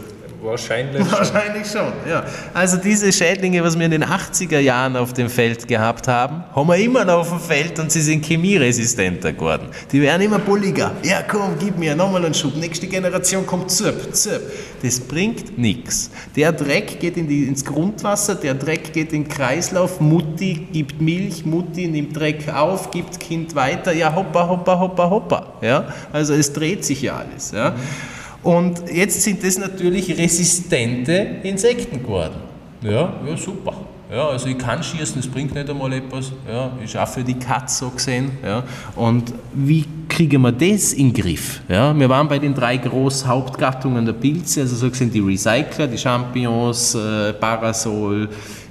Wahrscheinlich, Wahrscheinlich schon. schon. ja. Also diese Schädlinge, was wir in den 80er Jahren auf dem Feld gehabt haben, haben wir immer noch auf dem Feld und sie sind chemieresistenter geworden. Die werden immer bulliger. Ja, komm, gib mir nochmal einen Schub. Nächste Generation kommt zirp, zirp. Das bringt nichts. Der Dreck geht in die, ins Grundwasser, der Dreck geht in den Kreislauf. Mutti gibt Milch, Mutti nimmt Dreck auf, gibt Kind weiter. Ja, hoppa, hoppa, hoppa, hoppa. Ja? Also es dreht sich ja alles. Ja? Mhm. Und jetzt sind das natürlich resistente Insekten geworden. Ja, ja, super. Ja, also ich kann schießen, das bringt nicht einmal etwas. Ja, auch für die Katze so gesehen. Ja. Und wie kriegen wir das in den Griff? Ja, wir waren bei den drei großen Hauptgattungen der Pilze, also so gesehen die Recycler, die Champignons, äh, Parasol,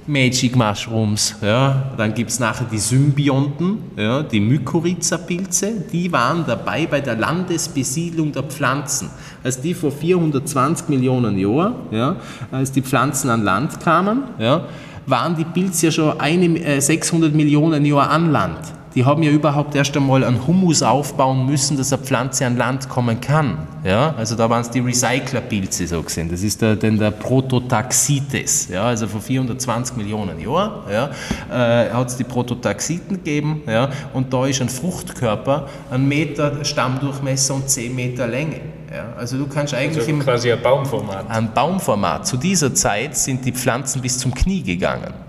Magic Mushrooms, ja. dann gibt es nachher die Symbionten, ja, die Mykorrhiza-Pilze, die waren dabei bei der Landesbesiedlung der Pflanzen. Als die vor 420 Millionen Jahren, ja, als die Pflanzen an Land kamen, ja, waren die Pilze ja schon eine, äh, 600 Millionen Jahre an Land die haben ja überhaupt erst einmal einen Humus aufbauen müssen, dass eine Pflanze an Land kommen kann. Ja? Also da waren es die Recyclerpilze so gesehen. Das ist der, denn der Prototaxites. Ja? Also vor 420 Millionen Jahren ja, äh, hat es die Prototaxiten gegeben. Ja? Und da ist ein Fruchtkörper, ein Meter Stammdurchmesser und 10 Meter Länge. Ja? Also du kannst eigentlich also quasi ein Baumformat. Ein Baumformat. Zu dieser Zeit sind die Pflanzen bis zum Knie gegangen.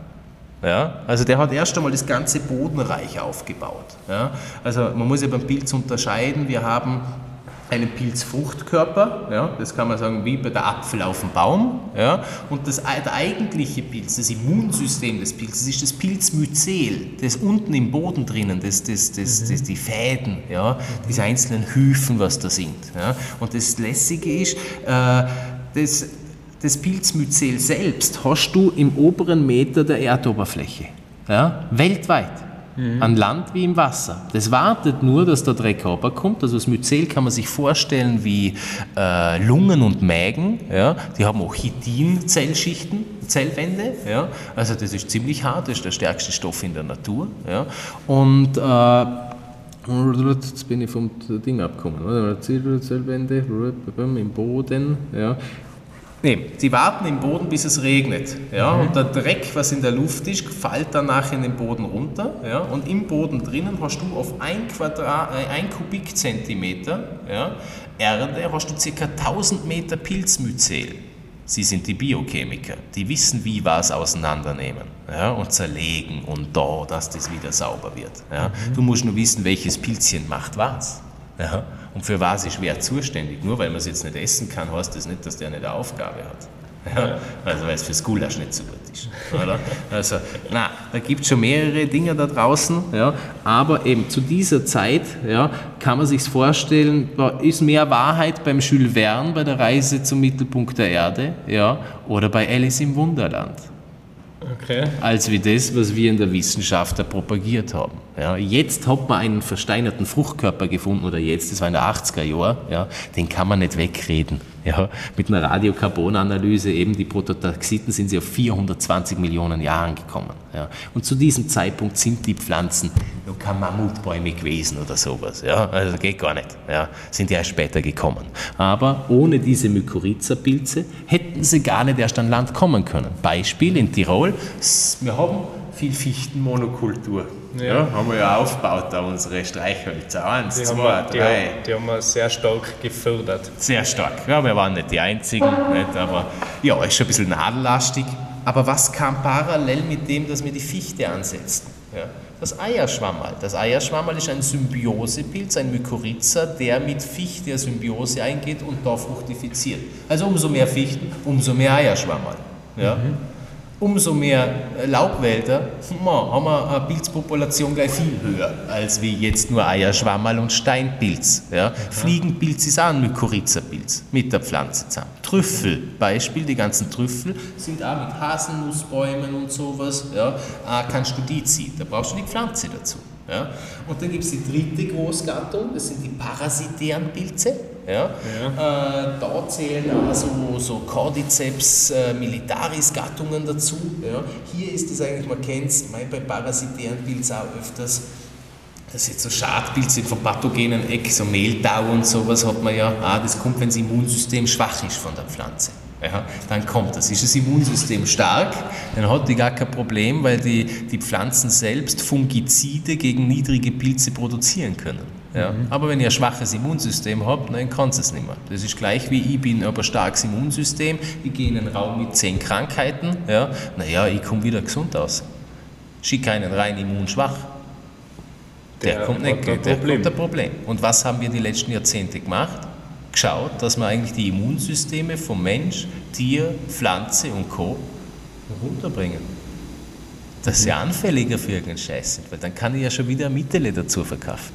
Ja? Also der hat erst einmal das ganze Bodenreich aufgebaut. Ja? Also man muss ja beim Pilz unterscheiden, wir haben einen Pilzfruchtkörper, ja, das kann man sagen wie bei der Apfel auf dem Baum, ja, und das, der eigentliche Pilz, das Immunsystem des Pilzes ist das Pilzmyzel, das unten im Boden drinnen, das, das, das, mhm. das, die Fäden, ja, diese einzelnen Hyphen, was da sind. Ja. Und das Lässige ist, äh, das das Pilzmyzel selbst hast du im oberen Meter der Erdoberfläche. Ja? Weltweit. Mhm. An Land wie im Wasser. Das wartet nur, dass der Dreck runterkommt. Also das Myzel kann man sich vorstellen wie äh, Lungen und Mägen. Ja? Die haben auch Chitin-Zellschichten, Zellwände. Ja? Also das ist ziemlich hart, das ist der stärkste Stoff in der Natur. Ja? Und äh, Jetzt bin ich vom Ding abgekommen. Zellwände im Boden. Ja. Nee, sie warten im Boden, bis es regnet. Ja? Mhm. Und der Dreck, was in der Luft ist, fällt danach in den Boden runter. Ja? Und im Boden drinnen hast du auf ein, Quadrat, äh, ein Kubikzentimeter ja, Erde hast du ca. 1000 Meter Pilzmyzel. Sie sind die Biochemiker, die wissen, wie was auseinandernehmen ja, und zerlegen und da, dass das wieder sauber wird. Ja. Mhm. Du musst nur wissen, welches Pilzchen macht was. Ja. Und für was ist wer zuständig? Nur weil man es jetzt nicht essen kann, heißt das nicht, dass der eine Aufgabe hat. Ja, also weil es fürs Gulasch nicht so gut ist. Oder? Also, na, da gibt es schon mehrere Dinge da draußen, ja, aber eben zu dieser Zeit ja, kann man sich vorstellen, da ist mehr Wahrheit beim Jules Verne bei der Reise zum Mittelpunkt der Erde ja, oder bei Alice im Wunderland okay. als wie das, was wir in der Wissenschaft da propagiert haben. Ja, jetzt hat man einen versteinerten Fruchtkörper gefunden, oder jetzt, das war in der 80er Jahren, ja, den kann man nicht wegreden. Ja, mit einer Radiokarbonanalyse eben die Prototaxiten sind sie auf 420 Millionen Jahren gekommen. Ja. Und zu diesem Zeitpunkt sind die Pflanzen noch keine Mammutbäume gewesen oder sowas. Ja. Also geht gar nicht. Ja. Sind ja erst später gekommen. Aber ohne diese Mykorrhiza-Pilze hätten sie gar nicht erst an Land kommen können. Beispiel in Tirol, wir haben viel Fichtenmonokultur. Ja. ja. haben wir ja aufgebaut, da unsere Streichhölzer. Eins, die zwei, haben, drei. Die, die haben wir sehr stark gefördert. Sehr stark. Ja, wir waren nicht die Einzigen, nicht, aber ja, ist schon ein bisschen nadellastig. Aber was kam parallel mit dem, dass wir die Fichte ansetzen? Ja. Das Eierschwammerl. Das Eierschwammerl ist ein Symbiosepilz, ein Mykorrhiza, der mit Fichte Symbiose eingeht und da fruchtifiziert. Also umso mehr Fichten, umso mehr Eierschwammerl. Ja. Mhm umso mehr Laubwälder haben wir eine Pilzpopulation gleich viel höher, als wie jetzt nur Eierschwammerl und Steinpilz. Ja. Fliegenpilz ist auch ein Mykorrhiza-Pilz mit der Pflanze zusammen. Trüffel, Beispiel, die ganzen Trüffel sind auch mit Haselnussbäumen und sowas. Ja. Auch kannst du die ziehen, da brauchst du die Pflanze dazu. Ja. Und dann gibt es die dritte Großgattung, das sind die parasitären Pilze. Ja. ja. Äh, da zählen also so Cordyceps äh, militaris Gattungen dazu. Ja. Hier ist es eigentlich, man kennt es bei parasitären Pilzen auch öfters, das jetzt so Schadpilze von pathogenen Eck, so Mehltau und sowas hat man ja, ah, das kommt, wenn das Immunsystem schwach ist von der Pflanze. Ja, dann kommt das. Ist das Immunsystem stark, dann hat die gar kein Problem, weil die, die Pflanzen selbst Fungizide gegen niedrige Pilze produzieren können. Ja. Mhm. Aber wenn ihr ein schwaches Immunsystem habt, dann kann es nicht mehr. Das ist gleich wie ich bin aber starkes Immunsystem, ich gehe in einen Raum mit zehn Krankheiten, ja, naja, ich komme wieder gesund aus. Schicke einen rein immunschwach. Der, der kommt nicht, der Problem. kommt ein Problem. Und was haben wir die letzten Jahrzehnte gemacht? Geschaut, dass wir eigentlich die Immunsysteme vom Mensch, Tier, Pflanze und Co. runterbringen. Dass sie mhm. anfälliger für irgendeinen Scheiß sind, weil dann kann ich ja schon wieder Mittele dazu verkaufen.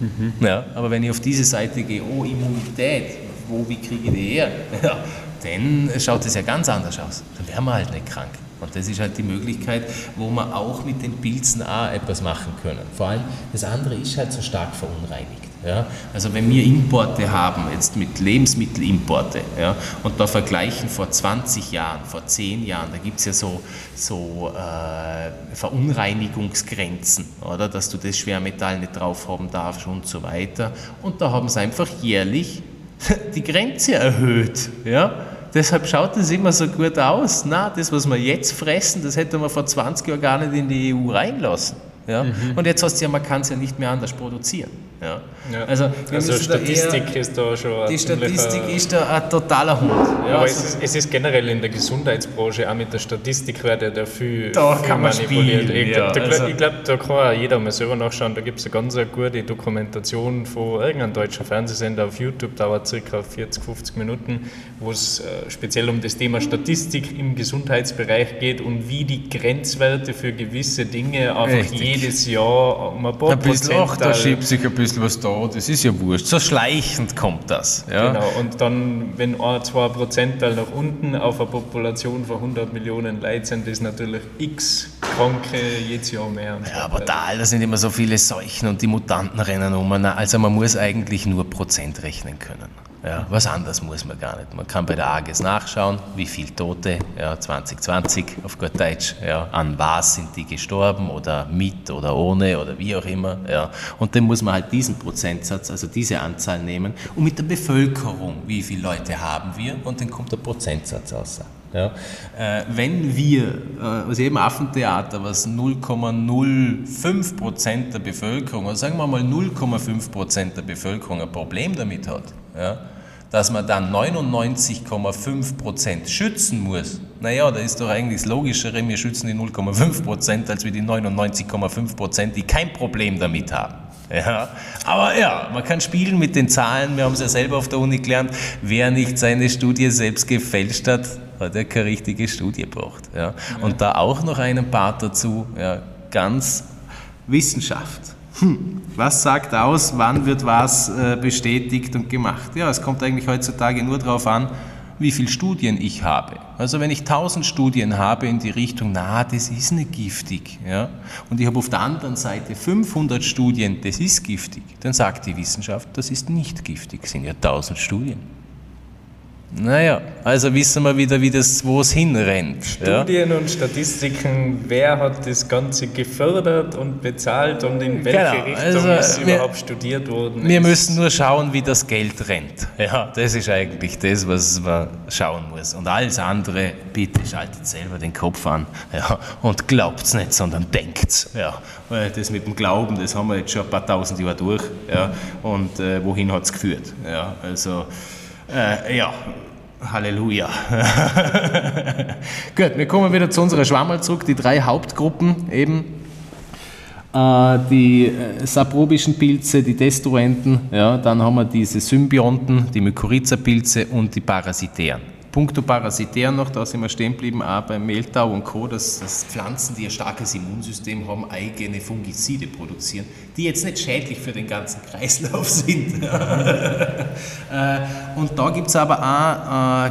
Mhm. Ja, aber wenn ich auf diese Seite gehe, oh Immunität, wo, wie kriege ich die her? Ja, dann schaut es ja ganz anders aus. Dann wären wir halt nicht krank. Und das ist halt die Möglichkeit, wo wir auch mit den Pilzen auch etwas machen können. Vor allem das andere ist halt so stark verunreinigt. Ja? Also wenn wir Importe haben, jetzt mit Lebensmittelimporte, ja, und da vergleichen vor 20 Jahren, vor 10 Jahren, da gibt es ja so, so äh, Verunreinigungsgrenzen, oder? dass du das Schwermetall nicht drauf haben darfst und so weiter. Und da haben sie einfach jährlich die Grenze erhöht. Ja? Deshalb schaut es immer so gut aus. Na, das, was wir jetzt fressen, das hätte man vor 20 Jahren gar nicht in die EU reinlassen. Ja? Mhm. Und jetzt hast du ja, man kann es ja nicht mehr anders produzieren. Ja. ja. Also, also Statistik da ist da schon Die Statistik ist da ein totaler Hund. Ja, aber also es, ist, es ist generell in der Gesundheitsbranche auch mit der Statistik wird ja dafür da kann man manipuliert. Spielen, ich glaube, also, glaub, da kann auch jeder mal selber nachschauen. Da gibt es eine ganz eine gute Dokumentation von irgendeinem deutschen Fernsehsender auf YouTube, dauert circa 40, 50 Minuten, wo es äh, speziell um das Thema Statistik im Gesundheitsbereich geht und wie die Grenzwerte für gewisse Dinge einfach Richtig. jedes Jahr um ein paar ein Prozent. Ach, da schiebt sich ein bisschen bisschen was da, das ist ja wurscht. So schleichend kommt das. Ja? Genau, und dann, wenn ein, zwei Prozentteil nach unten auf eine Population von 100 Millionen Leuten sind, das natürlich x Kranke jedes Jahr mehr. ja, aber da, da sind immer so viele Seuchen und die Mutanten rennen um. Also man muss eigentlich nur Prozent rechnen können. Ja, was anderes muss man gar nicht. Man kann bei der AGES nachschauen, wie viele Tote ja, 2020 auf gut Deutsch, ja, an was sind die gestorben oder mit oder ohne oder wie auch immer. Ja. Und dann muss man halt diesen Prozentsatz, also diese Anzahl nehmen und mit der Bevölkerung, wie viele Leute haben wir und dann kommt der Prozentsatz raus. Ja. Äh, wenn wir, äh, also eben Affentheater, was 0,05 Prozent der Bevölkerung, oder sagen wir mal 0,5 Prozent der Bevölkerung ein Problem damit hat, ja, dass man dann 99,5 Prozent schützen muss, naja, da ist doch eigentlich das Logischere, wir schützen die 0,5 Prozent, als wir die 99,5 Prozent, die kein Problem damit haben. Ja, aber ja, man kann spielen mit den Zahlen. Wir haben es ja selber auf der Uni gelernt. Wer nicht seine Studie selbst gefälscht hat, hat er keine richtige Studie gebracht. Ja. ja. Und da auch noch einen Part dazu, ja, ganz Wissenschaft. Hm. Was sagt aus, wann wird was äh, bestätigt und gemacht? Ja, es kommt eigentlich heutzutage nur darauf an, wie viele Studien ich habe. Also wenn ich 1000 Studien habe in die Richtung, na, das ist nicht giftig, ja, und ich habe auf der anderen Seite 500 Studien, das ist giftig, dann sagt die Wissenschaft, das ist nicht giftig, sind ja 1000 Studien. Naja, also wissen wir wieder, wie das, wo es hinrennt. Studien ja? und Statistiken, wer hat das Ganze gefördert und bezahlt und in welche genau. Richtung also, ist wir, überhaupt studiert worden? Wir ist. müssen nur schauen, wie das Geld rennt. Ja, das ist eigentlich das, was man schauen muss. Und alles andere, bitte schaltet selber den Kopf an ja, und glaubt es nicht, sondern denkt es. Ja. Weil das mit dem Glauben, das haben wir jetzt schon ein paar tausend Jahre durch. Ja. Und äh, wohin hat es geführt? Ja, also, äh, ja, Halleluja. Gut, wir kommen wieder zu unserer Schwammerl zurück. Die drei Hauptgruppen eben. Äh, die äh, saprobischen Pilze, die Destruenten, ja, dann haben wir diese Symbionten, die Mykorrhiza-Pilze und die Parasitären. Punkto Parasitär noch, da sind wir stehen geblieben, auch beim Mehltau und Co., dass, dass, Pflanzen, die ein starkes Immunsystem haben, eigene Fungizide produzieren, die jetzt nicht schädlich für den ganzen Kreislauf sind. Äh, und da gibt es aber auch äh,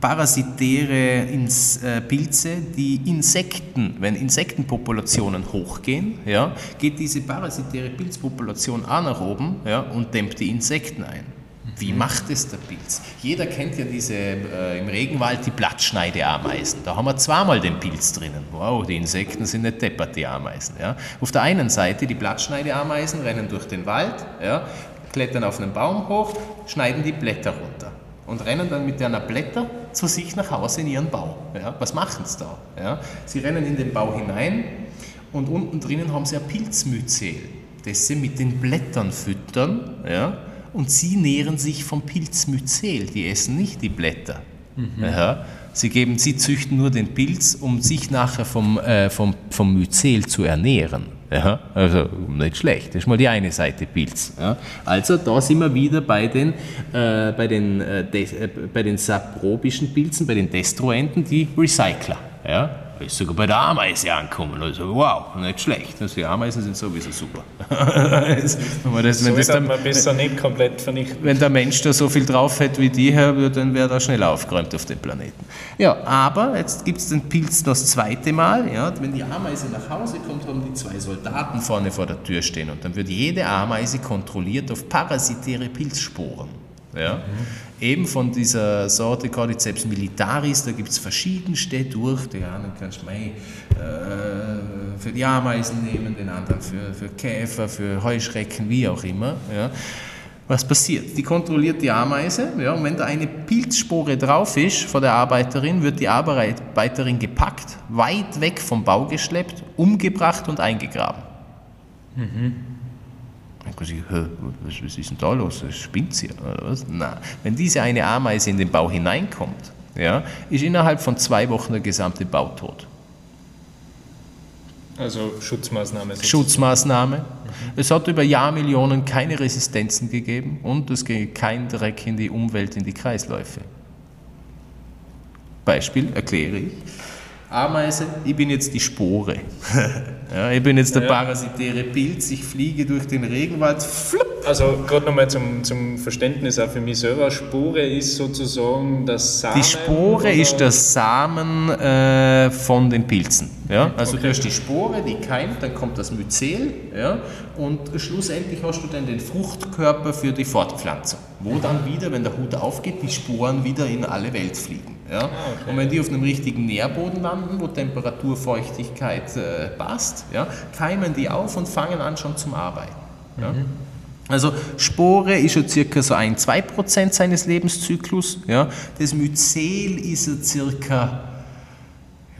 parasitäre äh, Pilze, die Insekten, wenn Insektenpopulationen hochgehen, ja, geht diese parasitäre Pilzpopulation auch nach oben ja, und dämmt die Insekten ein. Wie macht es der Pilz? Jeder kennt ja diese äh, im Regenwald die Blattschneideameisen. Da haben wir zweimal den Pilz drinnen. Wow, die Insekten sind nicht deppert, die Ameisen. Ja. Auf der einen Seite die Blattschneideameisen rennen durch den Wald, ja, klettern auf einen Baum hoch, schneiden die Blätter runter und rennen dann mit einer Blätter zu sich nach Hause in ihren Bau. Ja. Was machen sie da? Ja. Sie rennen in den Bau hinein und unten drinnen haben sie ein Pilzmyzel, das sie mit den Blättern füttern. Ja und sie nähren sich vom Pilzmyzel. Die essen nicht die Blätter. Mhm. Ja, sie, geben, sie züchten nur den Pilz, um sich nachher vom, äh, vom, vom Myzel zu ernähren. Ja, also nicht schlecht, das ist mal die eine Seite Pilz. Ja. Also da sind wir wieder bei den, äh, bei, den, äh, äh bei den saprobischen Pilzen, bei den Destruenten, die Recycler. Ja ist sogar bei der Ameise angekommen. Also wow, nicht schlecht. Also die Ameisen sind sowieso super. das, wenn das, wenn das dann, man besser nicht komplett vernichten. Wenn der Mensch da so viel drauf hätte wie die hier, dann wäre er schnell aufgeräumt auf dem Planeten. Ja, aber jetzt gibt es den Pilz das zweite Mal. Ja, wenn die Ameise nach Hause kommt, haben die zwei Soldaten vorne vor der Tür stehen und dann wird jede Ameise kontrolliert auf parasitäre Pilzsporen. Ja? Mhm. Eben von dieser Sorte Cordyceps militaris, da gibt es verschiedenste durch. Den einen kannst du äh, für die Ameisen nehmen, den anderen für, für Käfer, für Heuschrecken, wie auch immer. Ja? Was passiert? Die kontrolliert die Ameise ja, und wenn da eine Pilzspore drauf ist von der Arbeiterin, wird die Arbeiterin gepackt, weit weg vom Bau geschleppt, umgebracht und eingegraben. Mhm. Was, was ist denn da los? Spinnt sie oder was? Nein. Wenn diese eine Ameise in den Bau hineinkommt, ja, ist innerhalb von zwei Wochen der gesamte Bau tot. Also Schutzmaßnahme. Sozusagen. Schutzmaßnahme. Mhm. Es hat über Jahrmillionen keine Resistenzen gegeben und es ging kein Dreck in die Umwelt, in die Kreisläufe. Beispiel erkläre ich. Ameise, ich bin jetzt die Spore. ja, ich bin jetzt der ja. parasitäre Pilz, ich fliege durch den Regenwald. Flupp. Also gerade nochmal zum, zum Verständnis auch für mich selber, Spore ist sozusagen das Samen? Die Spore oder? ist der Samen äh, von den Pilzen. Ja? Also okay. du hast die Spore, die keimt, dann kommt das Myzel ja? und schlussendlich hast du dann den Fruchtkörper für die Fortpflanzung, wo dann wieder, wenn der Hut aufgeht, die Sporen wieder in alle Welt fliegen. Ja? Ah, okay. Und wenn die auf einem richtigen Nährboden landen, wo Temperatur, Feuchtigkeit äh, passt, ja, keimen die auf und fangen an schon zum Arbeiten. Ja? Mhm. Also Spore ist ja circa so ein, 2% seines Lebenszyklus. Ja? Das Myzel ist ja circa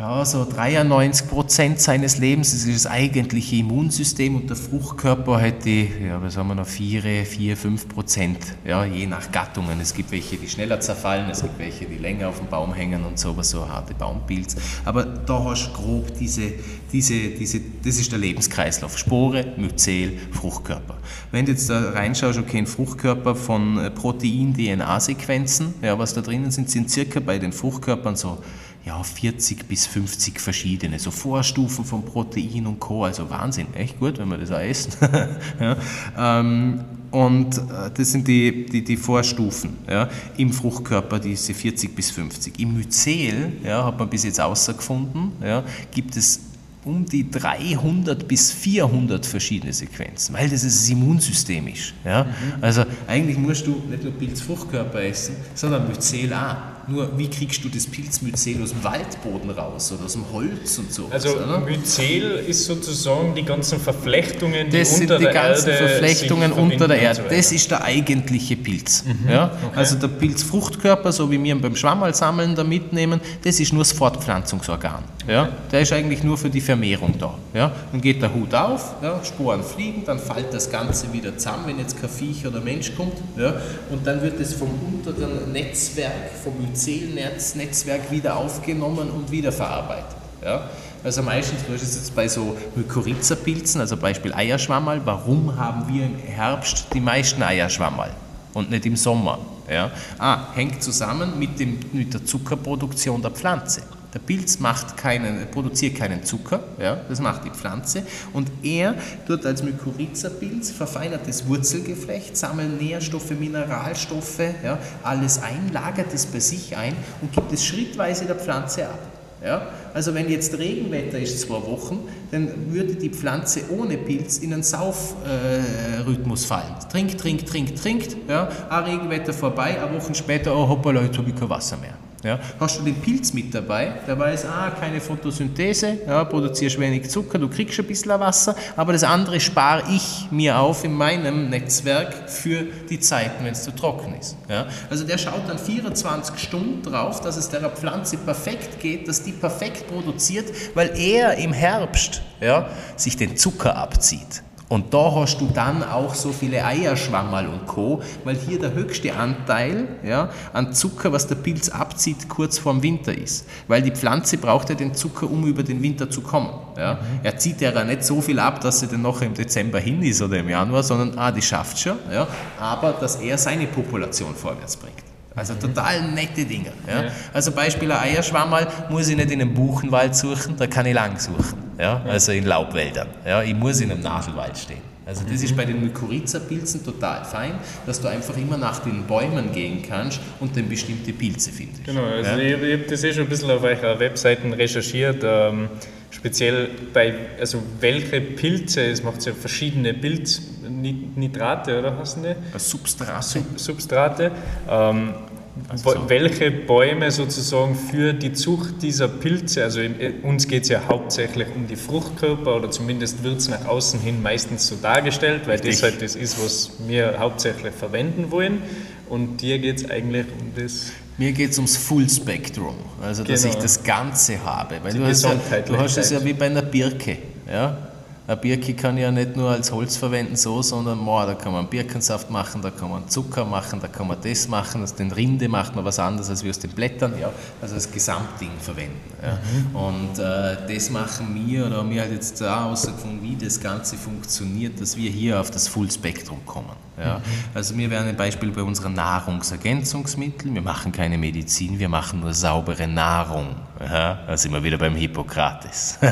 ja, so 93 Prozent seines Lebens ist das eigentliche Immunsystem und der Fruchtkörper hat die, ja, was haben wir noch, 4, 4 5 Prozent, ja, je nach Gattungen. Es gibt welche, die schneller zerfallen, es gibt welche, die länger auf dem Baum hängen und so, so harte Baumpilz. Aber da hast du grob diese, diese, diese, das ist der Lebenskreislauf. Spore, Myzel, Fruchtkörper. Wenn du jetzt da reinschaust, okay, ein Fruchtkörper von Protein-DNA-Sequenzen, ja, was da drinnen sind, sind circa bei den Fruchtkörpern so ja, 40 bis 50 verschiedene, so Vorstufen von Protein und Co. Also Wahnsinn, echt gut, wenn wir das auch essen. ja, ähm, und äh, das sind die, die, die Vorstufen ja, im Fruchtkörper, diese 40 bis 50. Im Myzel, ja, hat man bis jetzt außergefunden, ja, gibt es um die 300 bis 400 verschiedene Sequenzen, weil das ist immunsystemisch. Ja? Mhm. Also eigentlich musst du nicht nur Pilzfruchtkörper essen, sondern Myzel auch. Nur wie kriegst du das Pilzmyzel aus dem Waldboden raus oder aus dem Holz und so? Also oder? Myzel ist sozusagen die ganzen Verflechtungen, die das unter sind die ganzen Erde Verflechtungen unter der Erde. So das ist der eigentliche Pilz. Mhm. Ja? Okay. Also der Pilzfruchtkörper, so wie wir ihn beim Schwammerlsammeln da mitnehmen, das ist nur das Fortpflanzungsorgan. Ja? Der ist eigentlich nur für die Vermehrung da. Ja? Dann geht der Hut auf, ja? Sporen fliegen, dann fällt das Ganze wieder zusammen, wenn jetzt kein Viech oder Mensch kommt. Ja? Und dann wird es vom unteren Netzwerk, vom Myzelnetzwerk wieder aufgenommen und wiederverarbeitet. Ja? Also meistens, du hast jetzt bei so Mykorrhiza-Pilzen, also Beispiel Eierschwammerl, warum haben wir im Herbst die meisten Eierschwammerl und nicht im Sommer? Ja? Ah, hängt zusammen mit, dem, mit der Zuckerproduktion der Pflanze. Der Pilz macht keinen, produziert keinen Zucker, ja, das macht die Pflanze. Und er tut als Mykorrhiza-Pilz verfeinertes Wurzelgeflecht, sammelt Nährstoffe, Mineralstoffe, ja, alles ein, lagert es bei sich ein und gibt es schrittweise der Pflanze ab. Ja? Also wenn jetzt Regenwetter ist, zwei Wochen, dann würde die Pflanze ohne Pilz in einen Saufrhythmus äh, fallen. Trinkt, trinkt, trinkt, trinkt, ja? ein Regenwetter vorbei, eine Woche später, oh hoppala, jetzt habe ich kein Wasser mehr. Ja, hast du den Pilz mit dabei, der weiß, ah, keine Photosynthese, ja, produzierst wenig Zucker, du kriegst ein bisschen Wasser, aber das andere spare ich mir auf in meinem Netzwerk für die Zeiten, wenn es zu trocken ist. Ja. Also der schaut dann 24 Stunden drauf, dass es der Pflanze perfekt geht, dass die perfekt produziert, weil er im Herbst ja, sich den Zucker abzieht. Und da hast du dann auch so viele Eierschwammerl und Co., weil hier der höchste Anteil ja, an Zucker, was der Pilz abzieht, kurz vorm Winter ist. Weil die Pflanze braucht ja den Zucker, um über den Winter zu kommen. Ja. Mhm. Er zieht ja nicht so viel ab, dass sie dann noch im Dezember hin ist oder im Januar, sondern ah, die schafft schon, ja, aber dass er seine Population vorwärts bringt. Also mhm. total nette Dinge. Ja. Also Beispiel ein Eierschwammerl muss ich nicht in einem Buchenwald suchen, da kann ich lang suchen ja? also in Laubwäldern. Ja? Ich muss in einem Nadelwald stehen. Also das ist bei den Mykorrhiza-Pilzen total fein, dass du einfach immer nach den Bäumen gehen kannst und dann bestimmte Pilze findest. Genau, also ja? ich, ich habe das eh schon ein bisschen auf eurer Webseiten recherchiert. Ähm, speziell bei, also welche Pilze, es macht ja verschiedene Pilznitrate, oder hast du die? Substrate. Sub, Substrate. Ähm, also so. welche Bäume sozusagen für die Zucht dieser Pilze, also uns geht es ja hauptsächlich um die Fruchtkörper oder zumindest wird es nach außen hin meistens so dargestellt, weil Richtig. das halt das ist, was wir hauptsächlich verwenden wollen. Und dir geht es eigentlich um das. Mir geht es ums Full Spectrum, also dass genau. ich das Ganze habe. Weil du hast, ja, du hast es ja wie bei einer Birke. Ja? Eine Birke kann ja nicht nur als Holz verwenden, so, sondern boah, da kann man Birkensaft machen, da kann man Zucker machen, da kann man das machen, aus den Rinde macht man was anderes als wie aus den Blättern, ja, also als Gesamtding verwenden. Ja. Mhm. Und äh, das machen wir, oder haben wir halt jetzt da herausgefunden, wie das Ganze funktioniert, dass wir hier auf das Full-Spektrum kommen. Ja. Mhm. Also wir wären ein Beispiel bei unseren Nahrungsergänzungsmitteln, wir machen keine Medizin, wir machen nur saubere Nahrung. Ja. Da sind wir wieder beim Hippokrates.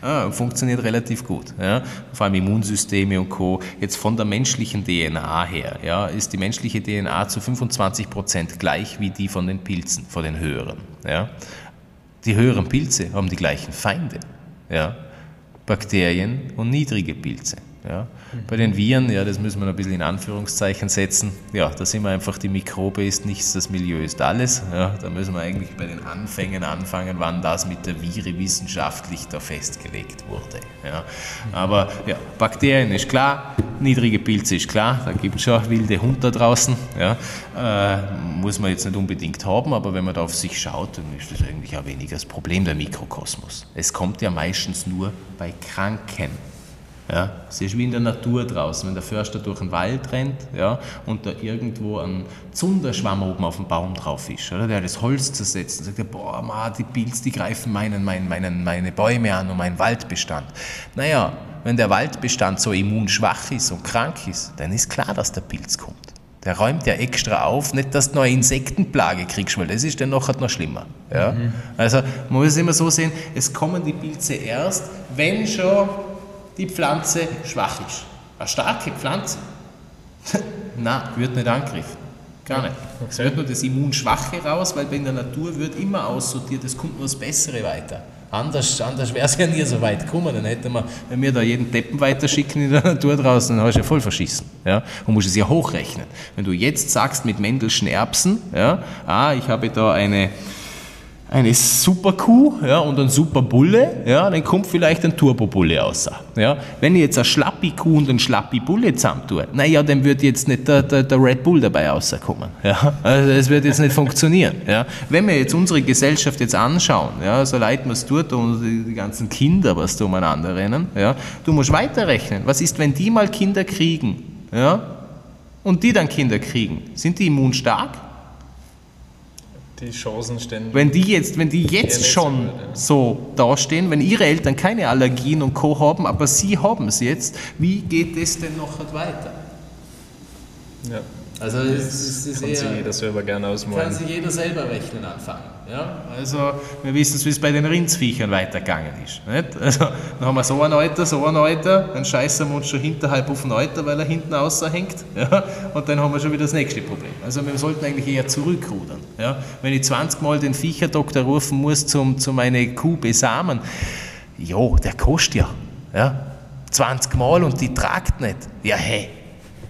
ah, funktioniert relativ gut. Ja? Vor allem Immunsysteme und Co. Jetzt von der menschlichen DNA her ja, ist die menschliche DNA zu 25 Prozent gleich wie die von den Pilzen, von den höheren. Ja? Die höheren Pilze haben die gleichen Feinde. Ja? Bakterien und niedrige Pilze. Ja. Bei den Viren, ja, das müssen wir ein bisschen in Anführungszeichen setzen. Ja, da sind wir einfach, die Mikrobe ist nichts, das Milieu ist alles. Ja, da müssen wir eigentlich bei den Anfängen anfangen, wann das mit der Vire wissenschaftlich da festgelegt wurde. Ja. Aber ja, Bakterien ist klar, niedrige Pilze ist klar, da gibt es schon wilde Hunde da draußen. Ja. Äh, muss man jetzt nicht unbedingt haben, aber wenn man da auf sich schaut, dann ist das eigentlich auch weniger das Problem der Mikrokosmos. Es kommt ja meistens nur bei Kranken ja, es ist wie in der Natur draußen, wenn der Förster durch den Wald rennt ja, und da irgendwo ein Zunderschwamm oben auf dem Baum drauf ist, oder, der das Holz zersetzt und sagt, boah, ma, die Pilz, die greifen meinen, meinen, meinen, meine Bäume an und meinen Waldbestand. Naja, wenn der Waldbestand so immunschwach ist und krank ist, dann ist klar, dass der Pilz kommt. Der räumt ja extra auf, nicht, dass du noch eine Insektenplage kriegst, weil das ist dann noch, noch schlimmer. Ja? Mhm. Also man muss es immer so sehen, es kommen die Pilze erst, wenn schon die Pflanze schwach ist. Eine starke Pflanze, na, wird nicht angegriffen. Gar nicht. Es wird nur das Immunschwache raus, weil bei der Natur wird immer aussortiert, es kommt nur das Bessere weiter. Anders, anders wäre es ja nie so weit gekommen. Dann hätten wir, wenn wir da jeden Deppen weiterschicken in der Natur draußen, dann hast du ja voll verschissen. Ja? Und musst es ja hochrechnen. Wenn du jetzt sagst mit Mendelschen Erbsen, ja, ah, ich habe da eine, eine super Kuh ja, und ein super Bulle, ja, dann kommt vielleicht ein Turbo-Bulle raus. Ja. Wenn ich jetzt eine schlappi Kuh und einen schlappi Bulle zusammentue, naja, dann wird jetzt nicht der, der, der, Red Bull dabei rauskommen. Ja. Also es wird jetzt nicht funktionieren. Ja. Wenn wir jetzt unsere Gesellschaft jetzt anschauen, ja, so leid man es tut und die, die, ganzen Kinder, was da umeinander rennen, ja, du musst weiterrechnen. Was ist, wenn die mal Kinder kriegen ja, und die dann Kinder kriegen? Sind die immunstark? Die Chancen stehen. Wenn die jetzt, wenn die jetzt schon so dastehen, wenn ihre Eltern keine Allergien und Co. haben, aber sie haben es jetzt, wie geht es denn noch weiter? Ja. Also das, das kann eher, sich jeder selber gerne ausmalen. Kann sich jeder selber rechnen anfangen. Ja? Also wir wissen, wie es bei den Rindsviechern weitergegangen ist. Nicht? Also dann haben wir so einen Alter, so einen Alter, dann scheißen wir uns schon hinterhalb auf den Alter, weil er hinten außerhängt. Ja? Und dann haben wir schon wieder das nächste Problem. Also wir sollten eigentlich eher zurückrudern. Ja? Wenn ich 20 Mal den Viecherdoktor rufen muss, zum meine Kuh besamen, ja, der kostet ja. ja? 20 Mal und die tragt nicht. Ja, hey,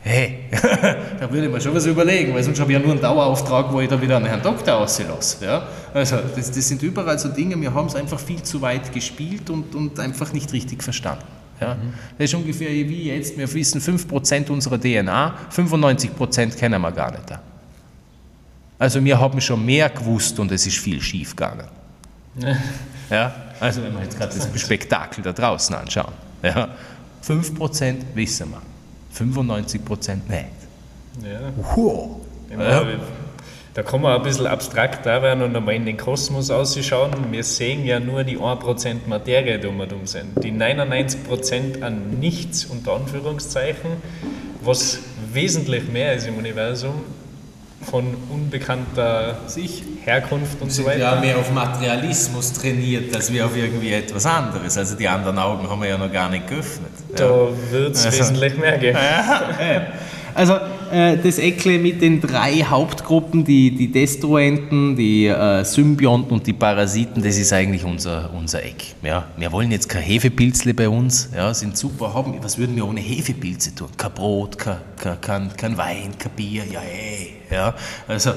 hey, da würde ich mir schon was überlegen, weil sonst habe ich ja nur einen Dauerauftrag, wo ich da wieder einen Herrn Doktor auslasse. Ja? Also das, das, sind überall so Dinge, wir haben es einfach viel zu weit gespielt und, und einfach nicht richtig verstanden. Ja? Mhm. Das ist ungefähr wie jetzt, wir wissen 5% unserer DNA, 95% kennen wir gar nicht. Also wir haben schon mehr gewusst und es ist viel schief gegangen. Ja? Also wenn wir jetzt gerade das Spektakel da draußen anschauen. Ja? 5% wissen wir. 95 Prozent nicht. Ja. Wow. Ja. Da kann man ein bisschen abstrakt da werden und einmal in den Kosmos ausschauen. Wir sehen ja nur die 1% Materie, die wir dumm sind. Die 99% an nichts, unter Anführungszeichen, was wesentlich mehr ist im Universum, von unbekannter Sich Herkunft und so weiter. Ja auf Materialismus trainiert, dass wir auf irgendwie etwas anderes. Also die anderen Augen haben wir ja noch gar nicht geöffnet. Da ja. wird es also, wesentlich mehr geben. Ja, also äh, das Eckle mit den drei Hauptgruppen, die, die Destruenten, die äh, Symbionten und die Parasiten, das ist eigentlich unser, unser Eck. Ja, wir wollen jetzt kein Hefepilzle bei uns, ja, sind super, haben, was würden wir ohne Hefepilze tun? Kein Brot, kein, kein, kein Wein, kein Bier, ja ey. Ja, also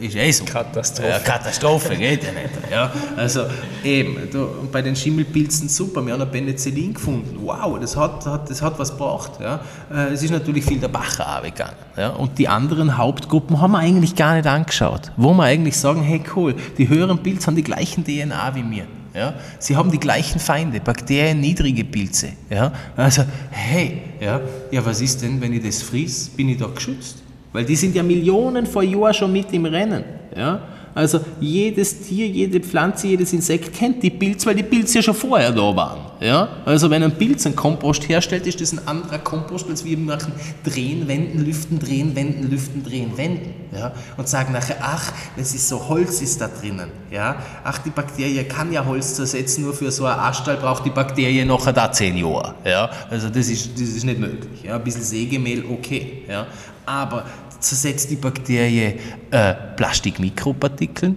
ist eh so. Katastrophe. Ja, Katastrophe, geht ja nicht. Ja, also eben, da, und bei den Schimmelpilzen super, wir haben ein Penicillin gefunden. Wow, das hat, hat, das hat was gebracht. Ja. Äh, es ist natürlich viel der Bach gegangen. Ja. Und die anderen Hauptgruppen haben wir eigentlich gar nicht angeschaut. Wo wir eigentlich sagen, hey cool, die höheren Pilze haben die gleichen DNA wie mir. Ja? Sie haben die gleichen Feinde, Bakterien, niedrige Pilze. Ja? Also, hey, ja, ja, was ist denn, wenn ich das fries, bin ich da geschützt? Weil die sind ja Millionen vor Jahren schon mit im Rennen. Ja? Also jedes Tier, jede Pflanze, jedes Insekt kennt die Pilze, weil die Pilze ja schon vorher da waren. Ja? Also wenn ein Pilz einen Kompost herstellt, ist das ein anderer Kompost, als wir machen drehen, wenden, lüften, drehen, wenden, lüften, drehen, wenden. Ja? Und sagen nachher, ach, das ist so, Holz ist da drinnen. Ja? Ach, die Bakterie kann ja Holz zersetzen, nur für so ein Astall braucht die Bakterie nachher da zehn Jahre. Ja? Also das ist, das ist nicht möglich. Ja? Ein bisschen Sägemehl, okay. Ja? Aber zersetzt die Bakterie äh, Plastikmikropartikeln?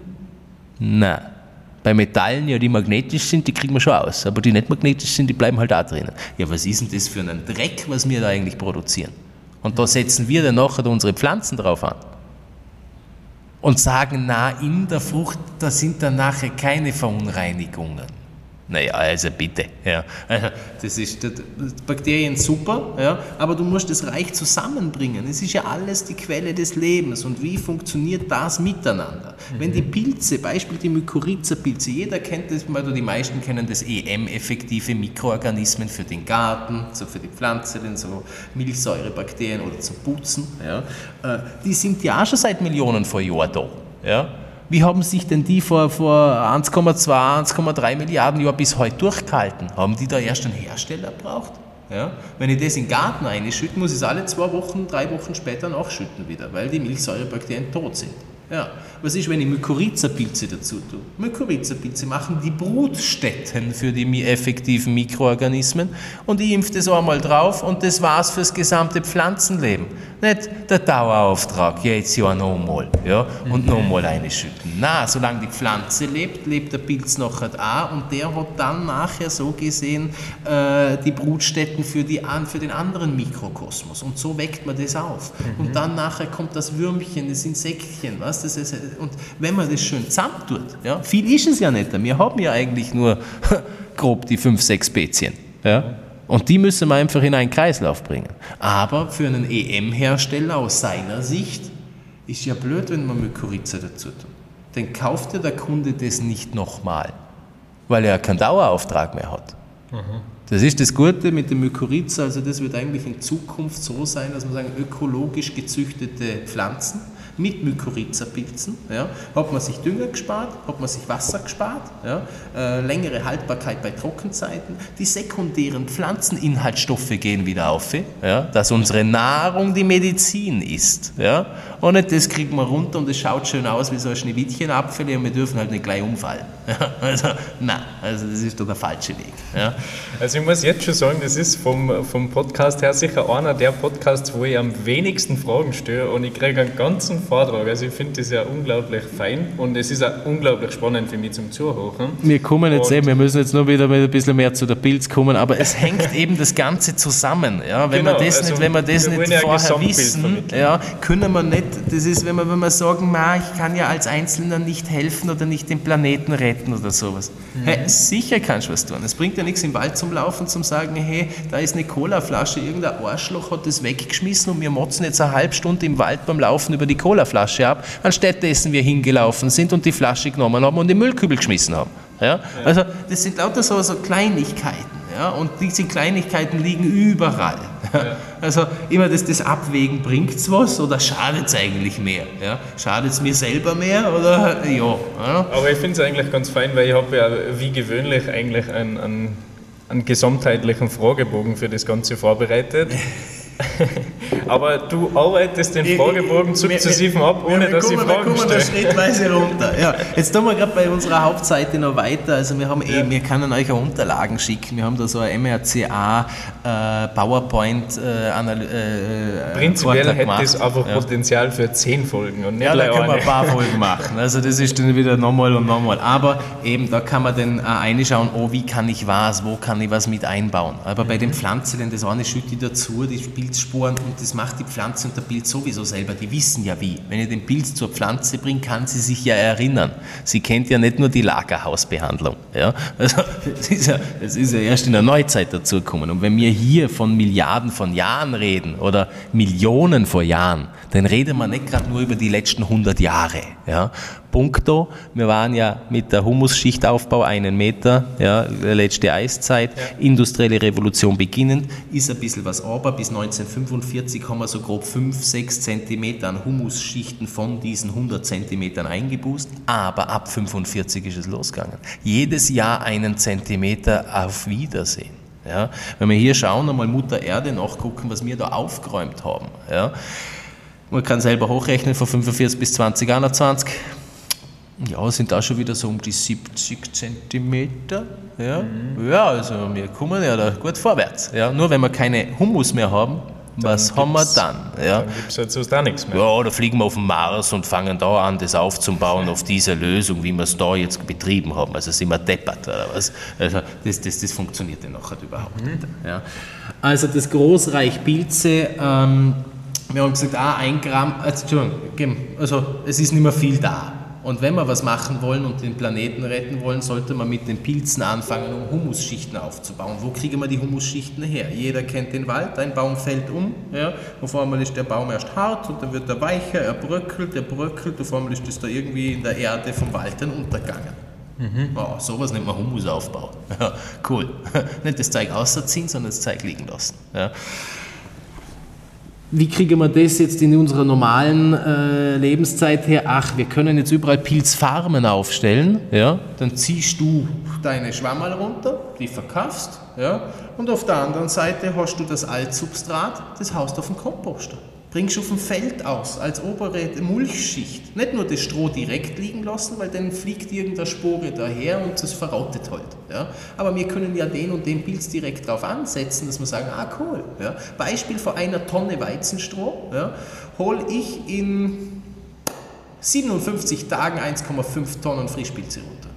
Nein. Bei Metallen, ja, die magnetisch sind, die kriegen wir schon aus. Aber die nicht magnetisch sind, die bleiben halt da drinnen. Ja, was ist denn das für ein Dreck, was wir da eigentlich produzieren? Und da setzen wir dann nachher unsere Pflanzen drauf an. Und sagen, na, in der Frucht, da sind dann nachher keine Verunreinigungen. Naja, also bitte. Ja. Also das ist das, Bakterien super, ja, aber du musst das Reich zusammenbringen. Es ist ja alles die Quelle des Lebens. Und wie funktioniert das miteinander? Mhm. Wenn die Pilze, Beispiel die Mykorrhiza-Pilze, jeder kennt das, weil die meisten kennen das EM-effektive Mikroorganismen für den Garten, so für die Pflanze, so Milchsäurebakterien oder zum Putzen. Ja. Äh, die sind ja auch schon seit Millionen von Jahren da. Ja. Wie haben sich denn die vor, vor 1,2, 1,3 Milliarden Jahren bis heute durchgehalten? Haben die da erst einen Hersteller gebraucht? Ja? Wenn ich das in den Garten einschütte, muss ich es alle zwei Wochen, drei Wochen später nachschütten wieder, weil die Milchsäurebakterien tot sind. Ja. Was ist, wenn ich Mykorrhiza-Pilze dazu tue? Mykorrhiza-Pilze machen die Brutstätten für die effektiven Mikroorganismen und ich impfe das einmal drauf und das war's fürs gesamte Pflanzenleben. Nicht der Dauerauftrag, jetzt ja nochmal ja, und nochmal einschütten. Na, solange die Pflanze lebt, lebt der Pilz nachher auch und der hat dann nachher so gesehen äh, die Brutstätten für, die, für den anderen Mikrokosmos und so weckt man das auf. Mhm. Und dann nachher kommt das Würmchen, das Insektchen, was, das ist, und wenn man das schön zusammentut, ja, viel ist es ja nicht, wir haben ja eigentlich nur grob die fünf, sechs Spezien. Ja. Und die müssen wir einfach in einen Kreislauf bringen. Aber für einen EM-Hersteller aus seiner Sicht ist ja blöd, wenn man Mykorrhiza dazu tut. Dann kauft ja der Kunde das nicht nochmal, weil er keinen Dauerauftrag mehr hat. Mhm. Das ist das Gute mit dem Mykorrhiza, also das wird eigentlich in Zukunft so sein, dass man sagen, ökologisch gezüchtete Pflanzen mit Mykorrhiza-Pilzen. Ja, hat man sich Dünger gespart, hat man sich Wasser gespart, ja, äh, längere Haltbarkeit bei Trockenzeiten. Die sekundären Pflanzeninhaltsstoffe gehen wieder auf, ja, dass unsere Nahrung die Medizin ist. Ja, und nicht das kriegen wir runter und es schaut schön aus wie so ein Schneewittchenapfel und wir dürfen halt nicht gleich umfallen. Also, nein, also das ist doch der falsche Weg. Ja. Also ich muss jetzt schon sagen, das ist vom, vom Podcast her sicher einer der Podcasts, wo ich am wenigsten Fragen störe und ich kriege einen ganzen Vortrag. Also ich finde das ja unglaublich fein und es ist auch unglaublich spannend für mich zum Zuhören. Wir kommen jetzt eben, wir müssen jetzt nur wieder ein bisschen mehr zu der Pilz kommen, aber es hängt eben das Ganze zusammen. Ja? Wenn, genau, wir das also nicht, wenn wir das nicht ja vorher wissen, ja, können wir nicht, das ist, wenn wir, wenn wir sagen, na, ich kann ja als Einzelner nicht helfen oder nicht den Planeten retten oder sowas. Mhm. Hey, sicher kannst du was tun. Es bringt ja nichts im Wald zum Laufen, zum sagen, hey, da ist eine Colaflasche, irgendein Arschloch hat das weggeschmissen und wir motzen jetzt eine halbe Stunde im Wald beim Laufen über die Cola Colaflasche ab, anstatt dessen wir hingelaufen sind und die Flasche genommen haben und den Müllkübel geschmissen haben. Ja? Also das sind lauter so, so Kleinigkeiten. Ja? Und diese Kleinigkeiten liegen überall. Ja. Also immer das, das Abwägen, bringt es was oder schadet es eigentlich mehr? Ja? Schadet es mir selber mehr oder ja? ja? Aber ich finde es eigentlich ganz fein, weil ich habe ja wie gewöhnlich eigentlich einen, einen, einen gesamtheitlichen Fragebogen für das Ganze vorbereitet. Aber du arbeitest den Fragebogen sukzessiv ab, ohne wir, wir dass ich Fragen. Wir kommen da schrittweise runter. Ja. Jetzt tun wir gerade bei unserer Hauptseite noch weiter. Also wir haben eh, wir können euch auch Unterlagen schicken. Wir haben da so ein MRCA äh, PowerPoint äh, äh, Prinzipiell hätte das einfach ja. Potenzial für zehn Folgen und nicht Ja, da können wir ein paar Folgen machen. Also das ist dann wieder nochmal und nochmal. Aber eben, da kann man dann auch reinschauen, oh, wie kann ich was, wo kann ich was mit einbauen. Aber mhm. bei den Pflanzen, das eine schütte ich dazu, die Pilzsporen und das macht die Pflanze und der Pilz sowieso selber. Die wissen ja wie. Wenn ich den Pilz zur Pflanze bringe, kann sie sich ja erinnern. Sie kennt ja nicht nur die Lagerhausbehandlung. Ja? Also, das, ist ja, das ist ja erst in der Neuzeit dazugekommen. Und wenn wir hier von Milliarden von Jahren reden oder Millionen von Jahren, dann reden wir nicht gerade nur über die letzten 100 Jahre. Ja? Punkto, wir waren ja mit der Humusschichtaufbau einen Meter, ja, letzte Eiszeit, ja. industrielle Revolution beginnend, ist ein bisschen was aber, bis 1945 haben wir so grob 5, 6 Zentimeter an Humusschichten von diesen 100 Zentimetern eingeboost, aber ab 45 ist es losgegangen. Jedes Jahr einen Zentimeter auf Wiedersehen. Ja. Wenn wir hier schauen, einmal Mutter Erde nachgucken, was wir da aufgeräumt haben. Ja. Man kann selber hochrechnen von 45 bis 2021. Ja, sind da schon wieder so um die 70 Zentimeter. Ja, mhm. ja also wir kommen ja da gut vorwärts. Ja, nur wenn wir keine Humus mehr haben, dann was haben wir dann? Ja. Dann gibt es halt da nichts mehr. Ja, da fliegen wir auf den Mars und fangen da an, das aufzubauen auf diese Lösung, wie wir es da jetzt betrieben haben. Also sind wir deppert oder was? Also das, das, das funktioniert ja nachher überhaupt mhm. nicht. Ja. Also das Großreich Pilze, ähm, wir haben gesagt, ah, ein Gramm, also, Entschuldigung, also es ist nicht mehr viel da. Und wenn wir was machen wollen und den Planeten retten wollen, sollte man mit den Pilzen anfangen, um Humusschichten aufzubauen. Wo kriegen wir die Humusschichten her? Jeder kennt den Wald, ein Baum fällt um, ja, auf einmal ist der Baum erst hart und dann wird er weicher, er bröckelt, er bröckelt, auf einmal ist das da irgendwie in der Erde vom Wald dann untergegangen. Mhm. Oh, sowas nennt man Humusaufbau. Ja, cool. Nicht das Zeug ausziehen, sondern das Zeug liegen lassen. Ja wie kriegen wir das jetzt in unserer normalen äh, Lebenszeit her? Ach, wir können jetzt überall Pilzfarmen aufstellen. Ja? Dann ziehst du deine Schwammerl runter, die verkaufst. Ja? Und auf der anderen Seite hast du das Altsubstrat, das haust auf den Komposter. Bringst du auf dem Feld aus, als obere Mulchschicht. Nicht nur das Stroh direkt liegen lassen, weil dann fliegt irgendeine Spore daher und das verrottet halt. Ja? Aber wir können ja den und den Pilz direkt drauf ansetzen, dass wir sagen, ah cool. Ja? Beispiel von einer Tonne Weizenstroh ja, hole ich in 57 Tagen 1,5 Tonnen Frischpilze runter.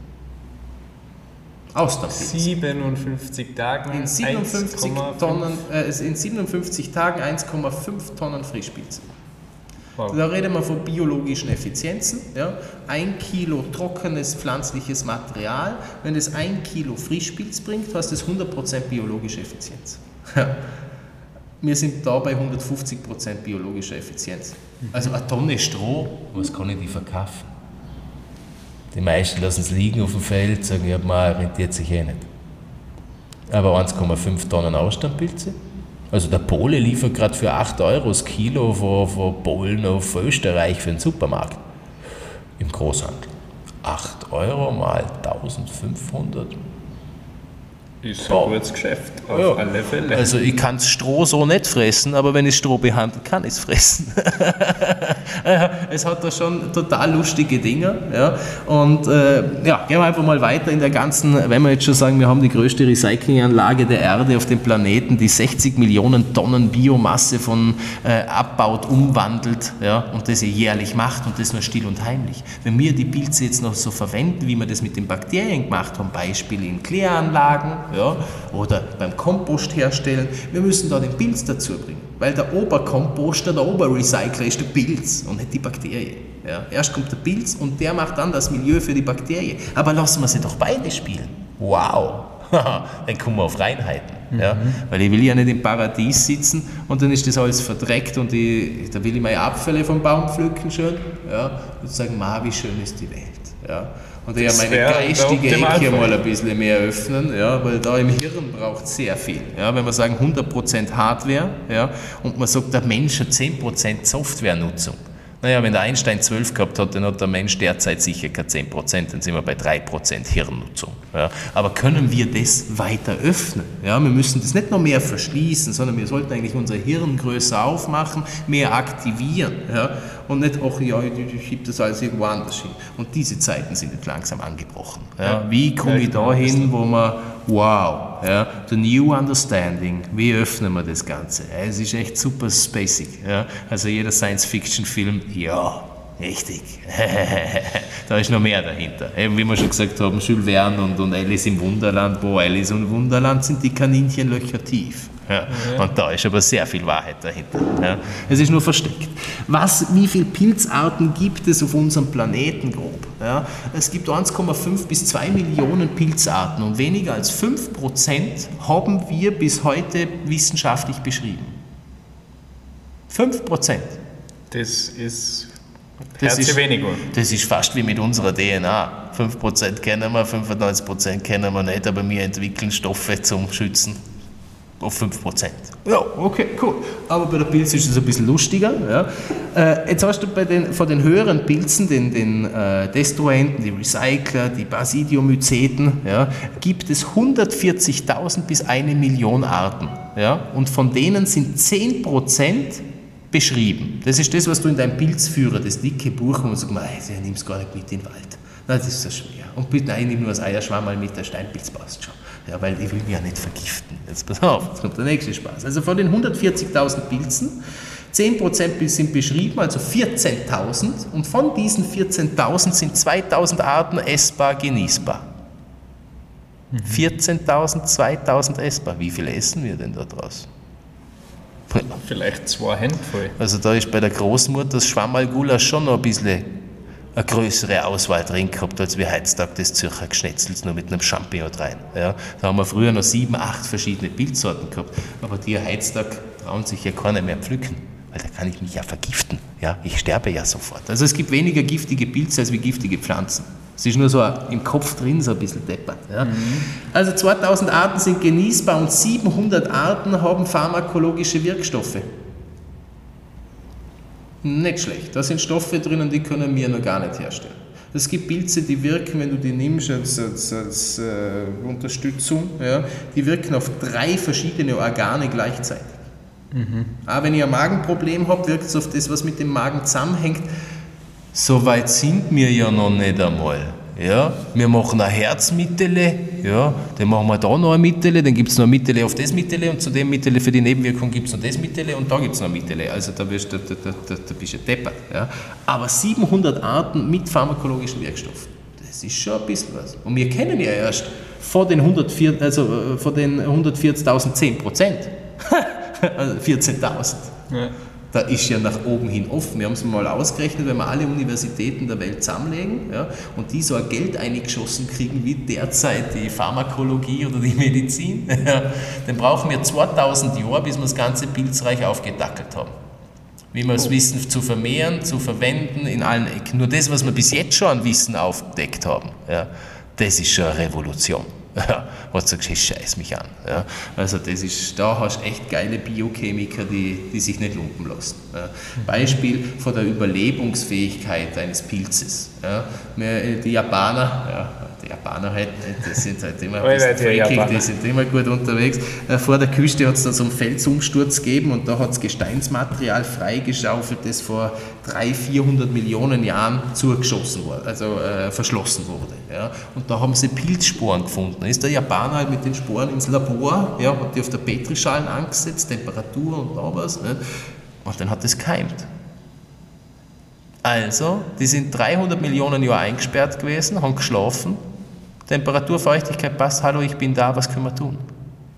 Austernpilz. 57 Tagen in 57, Tonnen, äh, in 57 Tagen 1,5 Tonnen Frischpilze. Wow. Da reden wir von biologischen Effizienzen. Ja. Ein Kilo trockenes pflanzliches Material, wenn es ein Kilo Frischpilz bringt, hast es 100% biologische Effizienz. Wir sind da bei 150% biologischer Effizienz. Also eine Tonne Stroh, was kann ich die verkaufen? Die meisten lassen es liegen auf dem Feld, sagen, ja, mal rentiert sich eh nicht. Aber 1,5 Tonnen Austernpilze. Also der Pole liefert gerade für 8 Euro das Kilo von, von Polen auf Österreich für den Supermarkt. Im Großhandel. 8 Euro mal 1500 ist ein gutes Geschäft, auf ja. alle Fälle. Also ich kann Stroh so nicht fressen, aber wenn ich Stroh behandle, kann ich es fressen. es hat da schon total lustige Dinge. Ja. Und äh, ja, gehen wir einfach mal weiter in der ganzen, wenn wir jetzt schon sagen, wir haben die größte Recyclinganlage der Erde auf dem Planeten, die 60 Millionen Tonnen Biomasse von äh, abbaut, umwandelt ja, und das jährlich macht und das nur still und heimlich. Wenn wir die Pilze jetzt noch so verwenden, wie wir das mit den Bakterien gemacht haben, Beispiel in Kläranlagen, ja, oder beim Kompost herstellen. Wir müssen da den Pilz dazu bringen, weil der Oberkomposter, der Oberrecycler ist der Pilz und nicht die Bakterie. Ja. Erst kommt der Pilz und der macht dann das Milieu für die Bakterie. Aber lassen wir sie doch beide spielen. Wow! dann kommen wir auf Reinheiten. Mhm. Ja? Weil ich will ja nicht im Paradies sitzen und dann ist das alles verdreckt und ich, da will ich meine Abfälle vom Baum pflücken schön ja? und sagen, ma, wie schön ist die Welt. Ja? Und eher meine geistige Ecke mal ein bisschen mehr öffnen, ja, weil da im Hirn braucht sehr viel. Ja, wenn wir sagen 100% Hardware ja, und man sagt, der Mensch hat 10% Softwarenutzung. Naja, wenn der Einstein 12 gehabt hat, dann hat der Mensch derzeit sicher keine 10%, dann sind wir bei 3% Hirnnutzung. Ja. Aber können wir das weiter öffnen? Ja, wir müssen das nicht noch mehr verschließen, sondern wir sollten eigentlich unser Hirn größer aufmachen, mehr aktivieren. Ja und nicht, ach ja, ich schiebe das alles irgendwo anders hin. Und diese Zeiten sind jetzt langsam angebrochen. Ja. Wie komme ich da hin, wo man, wow, ja, the new understanding, wie öffnen wir das Ganze? Es ist echt super spacig. Ja. Also jeder Science-Fiction-Film, ja, Richtig. da ist noch mehr dahinter. Eben wie wir schon gesagt haben, Jules Verne und, und Alice im Wunderland, wo Alice im Wunderland sind die Kaninchenlöcher tief. Ja. Und da ist aber sehr viel Wahrheit dahinter. Ja. Es ist nur versteckt. Was, wie viele Pilzarten gibt es auf unserem Planeten grob? Ja. Es gibt 1,5 bis 2 Millionen Pilzarten und weniger als 5 Prozent haben wir bis heute wissenschaftlich beschrieben. 5 Prozent. Das ist das ist, weniger. das ist fast wie mit unserer DNA. 5% kennen wir, 95% kennen wir nicht, aber wir entwickeln Stoffe zum Schützen auf 5%. Ja, okay, cool. Aber bei der Pilz ist es ein bisschen lustiger. Ja. Äh, jetzt hast du bei den, von den höheren Pilzen, den, den äh, Destruenten, die Recycler, die Basidiomyceten, ja, gibt es 140.000 bis eine Million Arten. Ja. Und von denen sind 10% beschrieben. Das ist das, was du in deinem Pilzführer, das dicke Buch, wo man sagt, ich nimm es gar nicht mit in den Wald. Nein, das ist so schwer. Und bitte, nein, nimm nur das Eierschwamm mal mit, der Steinpilz passt schon. Ja, weil ich will mich ja nicht vergiften. Jetzt pass auf, jetzt kommt der nächste Spaß. Also von den 140.000 Pilzen, 10% sind beschrieben, also 14.000. Und von diesen 14.000 sind 2.000 Arten essbar, genießbar. Mhm. 14.000, 2.000 essbar. Wie viel essen wir denn da draus? Vielleicht zwei Hände voll. Also da ist bei der Großmutter das Schwammerlgulasch schon noch ein bisschen eine größere Auswahl drin gehabt, als wie heutzutage das Zürcher Geschnetzels nur mit einem Champignon rein. Ja, da haben wir früher noch sieben, acht verschiedene Pilzsorten gehabt, aber die heutzutage trauen sich ja keiner mehr pflücken, weil da kann ich mich ja vergiften. Ja, ich sterbe ja sofort. Also es gibt weniger giftige Pilze als wie giftige Pflanzen. Es ist nur so im Kopf drin, so ein bisschen deppert. Ja. Mhm. Also 2000 Arten sind genießbar und 700 Arten haben pharmakologische Wirkstoffe. Nicht schlecht. Da sind Stoffe drinnen, die können wir noch gar nicht herstellen. Es gibt Pilze, die wirken, wenn du die nimmst als, als, als äh, Unterstützung, ja, die wirken auf drei verschiedene Organe gleichzeitig. Mhm. Auch wenn ich ein Magenproblem habe, wirkt es auf das, was mit dem Magen zusammenhängt. So weit sind wir ja noch nicht einmal. Ja, wir machen ein Herzmittele, ja, dann machen wir da noch ein Mittele, dann gibt es noch ein Mittele auf das Mittele und zu dem Mittele für die Nebenwirkung gibt es noch das Mittele und da gibt es noch ein Mittele. Also da, wirst, da, da, da, da bist du deppert. Ja. Aber 700 Arten mit pharmakologischen Wirkstoffen, das ist schon ein bisschen was. Und wir kennen ja erst vor den 140.000 also, äh, 10 Prozent. also 14.000. Ja da ist ja nach oben hin offen. Wir haben es mal ausgerechnet, wenn wir alle Universitäten der Welt zusammenlegen ja, und die so ein Geld eingeschossen kriegen wie derzeit die Pharmakologie oder die Medizin, dann brauchen wir 2000 Jahre, bis wir das ganze Pilzreich aufgedackelt haben. Wie wir das oh. Wissen zu vermehren, zu verwenden in allen Ecken. Nur das, was wir bis jetzt schon an Wissen aufgedeckt haben, ja, das ist schon eine Revolution. Ja, wo du hey, scheiß mich an. Ja, also das ist, da hast du echt geile Biochemiker, die, die sich nicht lumpen lassen. Ja. Beispiel von der Überlebensfähigkeit eines Pilzes. Ja. Die Japaner, ja, Japaner halt, die sind halt immer ein bisschen freakig, die sind immer gut unterwegs. Äh, vor der Küste hat es dann so einen Felsumsturz gegeben und da hat es Gesteinsmaterial freigeschaufelt, das vor 300, 400 Millionen Jahren zugeschossen wurde, also äh, verschlossen wurde. Ja. Und da haben sie Pilzsporen gefunden. Da ist der Japaner halt mit den Sporen ins Labor, ja, hat die auf der Petrischalen angesetzt, Temperatur und da was. Nicht? Und dann hat es keimt. Also, die sind 300 Millionen Jahre eingesperrt gewesen, haben geschlafen Temperatur, Feuchtigkeit passt, hallo, ich bin da, was können wir tun?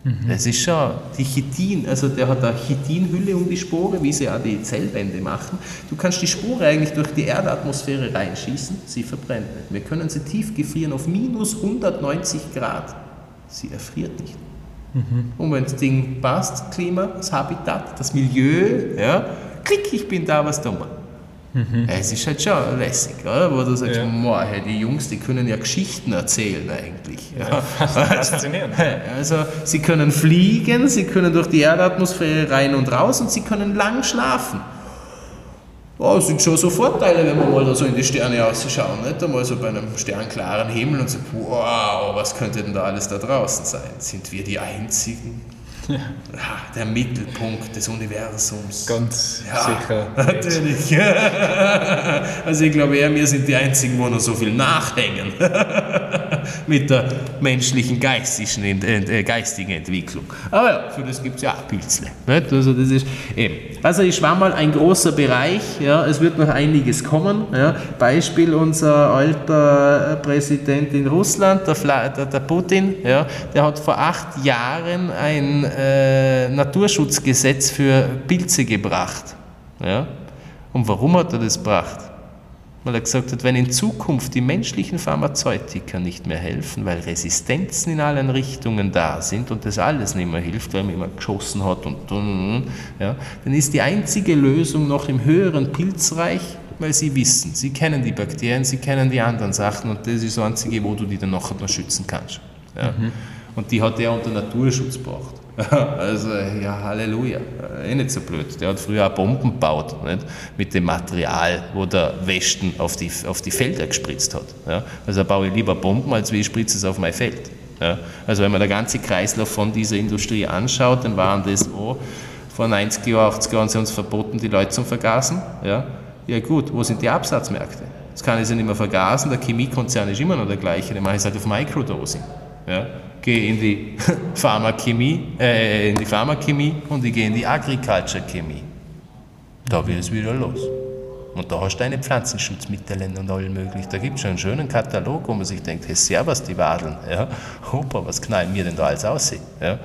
Mhm. Das ist schon die Chitin, also der hat eine Chitinhülle um die Spore, wie sie auch die Zellwände machen. Du kannst die Spore eigentlich durch die Erdatmosphäre reinschießen, sie verbrennt nicht. Wir können sie tief gefrieren auf minus 190 Grad. Sie erfriert nicht. Mhm. Und wenn das Ding passt, Klima, das Habitat, das Milieu, ja, klick, ich bin da, was tun wir? Mhm. Es ist halt schon lässig, oder? wo du sagst, ja. hey, die Jungs, die können ja Geschichten erzählen eigentlich. Ja, faszinierend. Also sie können fliegen, sie können durch die Erdatmosphäre rein und raus und sie können lang schlafen. Oh, das sind schon so Vorteile, wenn wir mal da so in die Sterne ausschauen, nicht? Einmal so bei einem sternklaren Himmel und so, wow, was könnte denn da alles da draußen sein? Sind wir die Einzigen? Ja. Der Mittelpunkt des Universums. Ganz ja, sicher. Natürlich. Also ich glaube eher, wir sind die Einzigen, wo noch so viel nachhängen mit der menschlichen geistigen, äh, geistigen Entwicklung. Aber ja, für das gibt es ja auch Pilzle. Also das ist eben. Also ich war mal ein großer Bereich, ja, es wird noch einiges kommen. Ja. Beispiel unser alter Präsident in Russland, der, Fla, der, der Putin, ja, der hat vor acht Jahren ein äh, Naturschutzgesetz für Pilze gebracht. Ja? Und warum hat er das gebracht? Weil er gesagt hat, wenn in Zukunft die menschlichen Pharmazeutika nicht mehr helfen, weil Resistenzen in allen Richtungen da sind und das alles nicht mehr hilft, weil man immer geschossen hat und, ja, dann ist die einzige Lösung noch im höheren Pilzreich, weil sie wissen, sie kennen die Bakterien, sie kennen die anderen Sachen und das ist das Einzige, wo du die dann nachher noch schützen kannst. Ja. Mhm. Und die hat er unter Naturschutz gebracht. Also, ja, Halleluja. Eh nicht so blöd. Der hat früher auch Bomben gebaut, nicht? mit dem Material, wo der Westen auf die, auf die Felder gespritzt hat. Ja? Also baue ich lieber Bomben, als wie ich spritze es auf mein Feld. Ja? Also, wenn man der ganze Kreislauf von dieser Industrie anschaut, dann waren das, oh, vor 90 Jahren, 80 Jahren sind uns verboten, die Leute zum Vergasen. Ja, ja gut, wo sind die Absatzmärkte? Das kann ich ja nicht mehr vergasen, der Chemiekonzern ist immer noch der gleiche, den mache ich halt auf Microdosing. Ja? Gehe in die Pharmachemie, äh, in die Pharmachemie und ich gehe in die Agriculture-Chemie. Da wird es wieder los. Und da hast du deine Pflanzenschutzmittel und all möglich. Da gibt es schon einen schönen Katalog, wo man sich denkt, hey, servus, die Wadeln. Ja, Opa, was knallen mir denn da alles aussehen? Ja.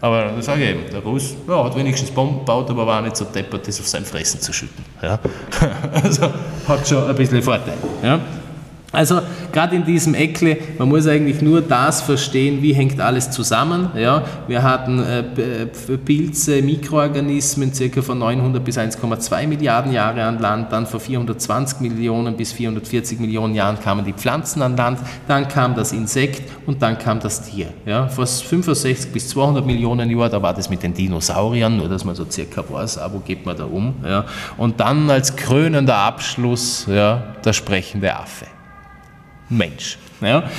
Aber das sage ich eben, der Russ ja, hat wenigstens Bomben gebaut, aber war nicht so deppert, das auf sein Fressen zu schütten. Ja. Also hat schon ein bisschen Vorteil. Ja. Also gerade in diesem Eckle, man muss eigentlich nur das verstehen, wie hängt alles zusammen. Ja, wir hatten äh, Pilze, Mikroorganismen circa von 900 bis 1,2 Milliarden Jahre an Land, dann vor 420 Millionen bis 440 Millionen Jahren kamen die Pflanzen an Land, dann kam das Insekt und dann kam das Tier. Ja, vor 65 bis 200 Millionen Jahren, da war das mit den Dinosauriern, nur dass man so circa weiß, wo geht man da um. Ja, und dann als krönender Abschluss ja, der sprechende Affe. Mensch. Ja.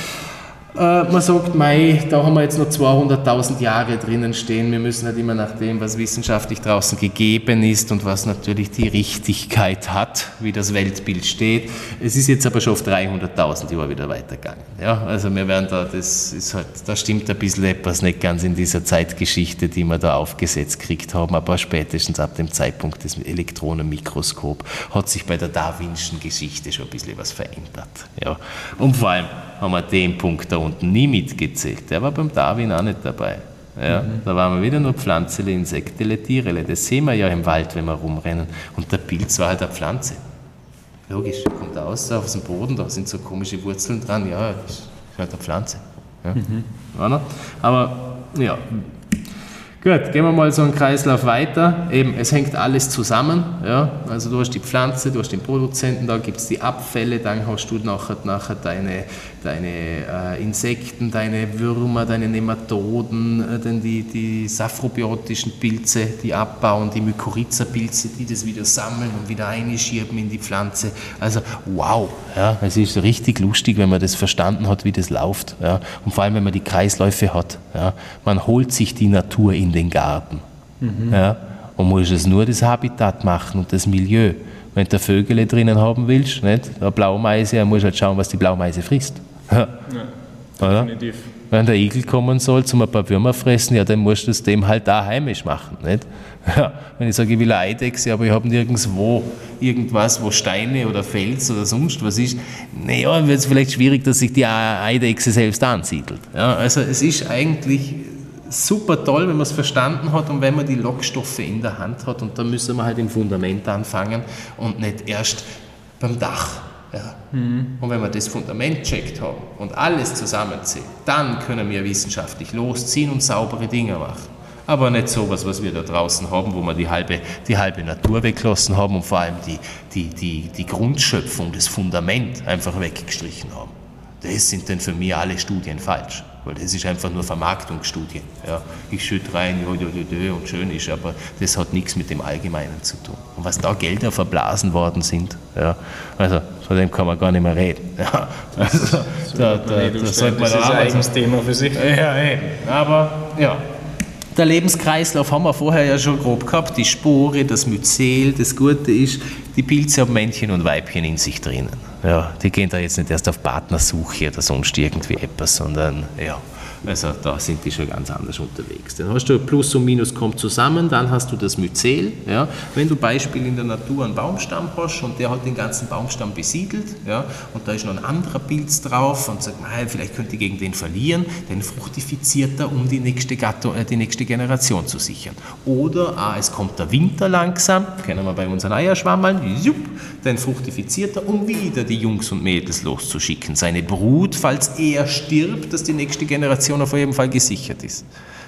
Äh, man sagt, Mai, da haben wir jetzt noch 200.000 Jahre drinnen stehen. Wir müssen nicht immer nach dem, was wissenschaftlich draußen gegeben ist und was natürlich die Richtigkeit hat, wie das Weltbild steht. Es ist jetzt aber schon auf 300.000 Jahre wieder weitergegangen. Ja, also wir werden da, das ist halt, da stimmt ein bisschen etwas nicht ganz in dieser Zeitgeschichte, die wir da aufgesetzt gekriegt haben, aber spätestens ab dem Zeitpunkt des Elektronenmikroskops hat sich bei der Darwinschen Geschichte schon ein bisschen was verändert. Ja. Und vor allem haben wir den Punkt da unten nie mitgezählt. Der war beim Darwin auch nicht dabei. Ja, mhm. Da waren wir wieder nur Pflanzele, Insektele, Tierele. Das sehen wir ja im Wald, wenn wir rumrennen. Und der Pilz war halt eine Pflanze. Logisch, kommt raus aus dem Boden, da sind so komische Wurzeln dran. Ja, das ist halt eine Pflanze. Ja. Mhm. Aber ja, Gut, gehen wir mal so einen Kreislauf weiter. Eben, es hängt alles zusammen. Ja? Also du hast die Pflanze, du hast den Produzenten, da gibt es die Abfälle, dann hast du nachher, nachher deine, deine äh, Insekten, deine Würmer, deine Nematoden, äh, dann die, die saphrobiotischen Pilze, die abbauen, die Mykorrhiza-Pilze, die das wieder sammeln und wieder einschieben in die Pflanze. Also wow, ja? es ist richtig lustig, wenn man das verstanden hat, wie das läuft. Ja? Und vor allem, wenn man die Kreisläufe hat. Ja? Man holt sich die Natur in den Garten. Mhm. Ja, und musst es nur das Habitat machen und das Milieu. Wenn du Vögel drinnen haben willst, nicht? eine Blaumeise, dann musst du halt schauen, was die Blaumeise frisst. Ja. Ja, definitiv. Wenn der Igel kommen soll, zum ein paar Würmer fressen, ja, dann musst du es dem halt da heimisch machen. Nicht? Ja, wenn ich sage, ich will eine Eidechse, aber ich habe nirgendwo irgendwas, wo Steine oder Fels oder sonst was ist, naja, dann wird es vielleicht schwierig, dass sich die Eidechse selbst ansiedelt. Ja, also es ist eigentlich super toll, wenn man es verstanden hat und wenn man die Lockstoffe in der Hand hat. Und da müssen wir halt im Fundament anfangen und nicht erst beim Dach. Ja. Mhm. Und wenn wir das Fundament checkt haben und alles zusammenzählt, dann können wir wissenschaftlich losziehen und saubere Dinge machen. Aber nicht sowas, was wir da draußen haben, wo wir die halbe, die halbe Natur weggelassen haben und vor allem die, die, die, die Grundschöpfung, das Fundament einfach weggestrichen haben. Das sind dann für mich alle Studien falsch weil das ist einfach nur Vermarktungsstudien. Ja. Ich schütte rein, ja, ja, ja, und schön ist, aber das hat nichts mit dem Allgemeinen zu tun. Und was da Gelder verblasen worden sind, ja, also von dem kann man gar nicht mehr reden. Ja. Also, da, da, da sollte man das ist ein eigenes Thema für sich. Ja, eben. Aber ja, der Lebenskreislauf haben wir vorher ja schon grob gehabt. Die Spore, das Myzel, das Gute ist, die Pilze haben Männchen und Weibchen in sich drinnen. Ja, die gehen da jetzt nicht erst auf Partnersuche oder sonst irgendwie etwas, sondern ja, also da sind die schon ganz anders unterwegs. Dann hast du Plus und Minus kommt zusammen, dann hast du das Myzel. Ja. Wenn du Beispiel in der Natur einen Baumstamm hast und der hat den ganzen Baumstamm besiedelt ja, und da ist noch ein anderer Pilz drauf und sagt, vielleicht könnte ich gegen den verlieren, dann fruchtifiziert er, um die nächste, Gattung, äh, die nächste Generation zu sichern. Oder ah, es kommt der Winter langsam, kennen wir bei unseren Eierschwammeln, dann fruchtifiziert er, um wieder die Jungs und Mädels loszuschicken. Seine Brut, falls er stirbt, dass die nächste Generation Generation auf jeden Fall gesichert ist.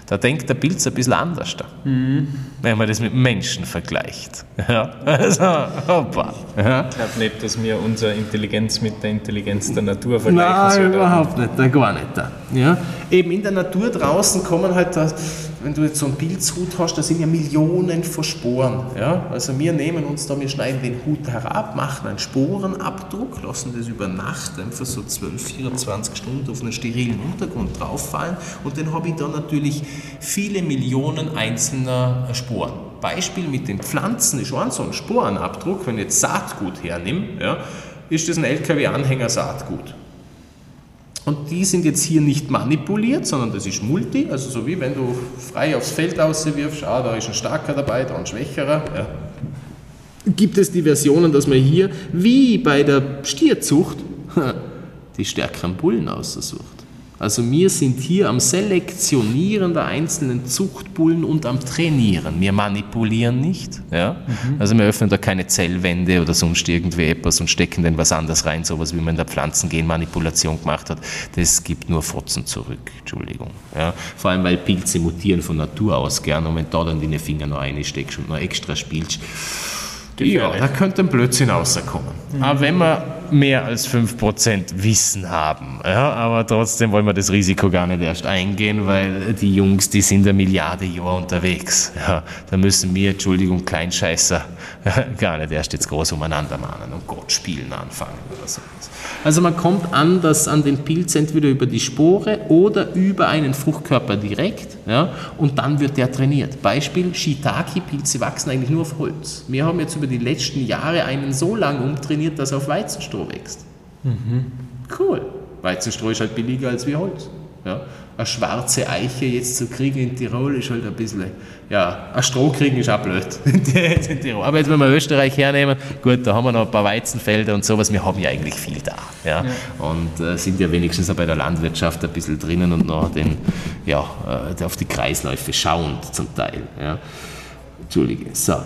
Da denkt der Pilz ein bisschen anders da, mhm. wenn man das mit Menschen vergleicht. Ja, also, hoppa. Ja. Ich glaube nicht, dass wir unsere Intelligenz mit der Intelligenz der Natur vergleichen Nein, sollen. überhaupt nicht, gar nicht. Ja. Eben in der Natur draußen kommen halt da wenn du jetzt so einen Pilzhut hast, da sind ja Millionen von Sporen. Ja? Also wir nehmen uns da, wir schneiden den Hut herab, machen einen Sporenabdruck, lassen das über Nacht einfach so 12, 24 Stunden auf einen sterilen Untergrund drauffallen und dann habe ich da natürlich viele Millionen einzelner Sporen. Beispiel mit den Pflanzen ist auch so ein Sporenabdruck, wenn ich jetzt Saatgut hernehme, ja, ist das ein LKW-Anhänger Saatgut. Und die sind jetzt hier nicht manipuliert, sondern das ist Multi, also so wie wenn du frei aufs Feld auswirfst, ah, da ist ein starker dabei, da ein schwächerer. Ja. Gibt es die Versionen, dass man hier, wie bei der Stierzucht, die stärkeren Bullen aussucht? Also wir sind hier am Selektionieren der einzelnen Zuchtbullen und am Trainieren. Wir manipulieren nicht. Ja? Mhm. Also wir öffnen da keine Zellwände oder sonst irgendwie etwas und stecken dann was anderes rein, sowas wie man in der Pflanzengenmanipulation gemacht hat. Das gibt nur Fotzen zurück. Entschuldigung. Ja? Vor allem, weil Pilze mutieren von Natur aus gern und wenn du da dann deine Finger noch reinsteckst und noch extra spielst, ja, da könnte ein Blödsinn rauskommen. Mhm. Aber wenn man mehr als 5% Wissen haben. Ja, aber trotzdem wollen wir das Risiko gar nicht erst eingehen, weil die Jungs, die sind eine Milliarde Jahre unterwegs. Ja, da müssen wir, Entschuldigung, Kleinscheißer, gar nicht erst jetzt groß umeinander mahnen und Gott spielen anfangen oder so. Also man kommt anders an den Pilz entweder über die Spore oder über einen Fruchtkörper direkt ja, und dann wird der trainiert. Beispiel, Shiitake-Pilze wachsen eigentlich nur auf Holz. Wir haben jetzt über die letzten Jahre einen so lang umtrainiert, dass er auf Weizenstroh wächst. Mhm. Cool. Weizenstroh ist halt billiger als wie Holz. Ja eine schwarze Eiche jetzt zu kriegen in Tirol ist halt ein bisschen, ja, ein Stroh kriegen ist auch blöd in Tirol. Aber jetzt, wenn wir Österreich hernehmen, gut, da haben wir noch ein paar Weizenfelder und sowas, wir haben ja eigentlich viel da. Ja? ja. Und äh, sind ja wenigstens auch bei der Landwirtschaft ein bisschen drinnen und noch den, ja, äh, auf die Kreisläufe schauend zum Teil. Ja? Entschuldige. So,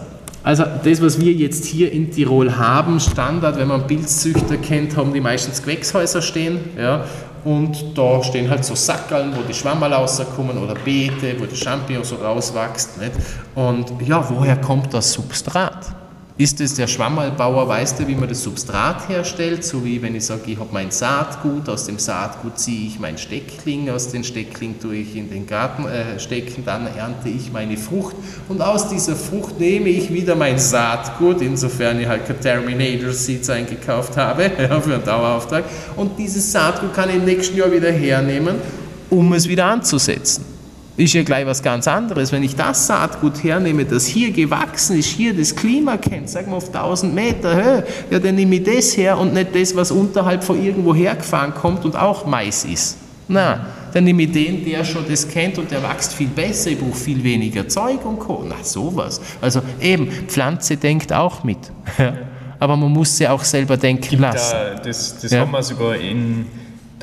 also das, was wir jetzt hier in Tirol haben, Standard, wenn man Pilzzüchter kennt, haben die meistens Gewächshäuser stehen. Ja, und da stehen halt so Sackerln, wo die Schwammerl rauskommen oder Beete, wo die Champignon so rauswächst. Nicht? Und ja, woher kommt das Substrat? Ist es der Schwammerlbauer, weiß der, wie man das Substrat herstellt, so wie wenn ich sage, ich habe mein Saatgut, aus dem Saatgut ziehe ich mein Steckling, aus dem Steckling tue ich in den Garten äh, stecken, dann ernte ich meine Frucht. Und aus dieser Frucht nehme ich wieder mein Saatgut, insofern ich halt Terminator Seeds eingekauft habe für einen Dauerauftrag. Und dieses Saatgut kann ich im nächsten Jahr wieder hernehmen, um es wieder anzusetzen ist ja gleich was ganz anderes. Wenn ich das Saatgut hernehme, das hier gewachsen ist, hier das Klima kennt, sagen wir auf 1000 Meter Höhe, ja, dann nehme ich das her und nicht das, was unterhalb von irgendwo hergefahren kommt und auch Mais ist. Na, dann nehme ich den, der schon das kennt und der wächst viel besser, ich brauche viel weniger Zeug und Co. Na, sowas. Also eben, Pflanze denkt auch mit. Aber man muss sie auch selber denken Gibt lassen. Da, das das ja? haben wir sogar in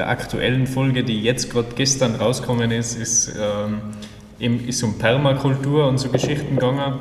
der aktuellen Folge, die jetzt gerade gestern rausgekommen ist, ist, ähm, ist um Permakultur und so Geschichten gegangen.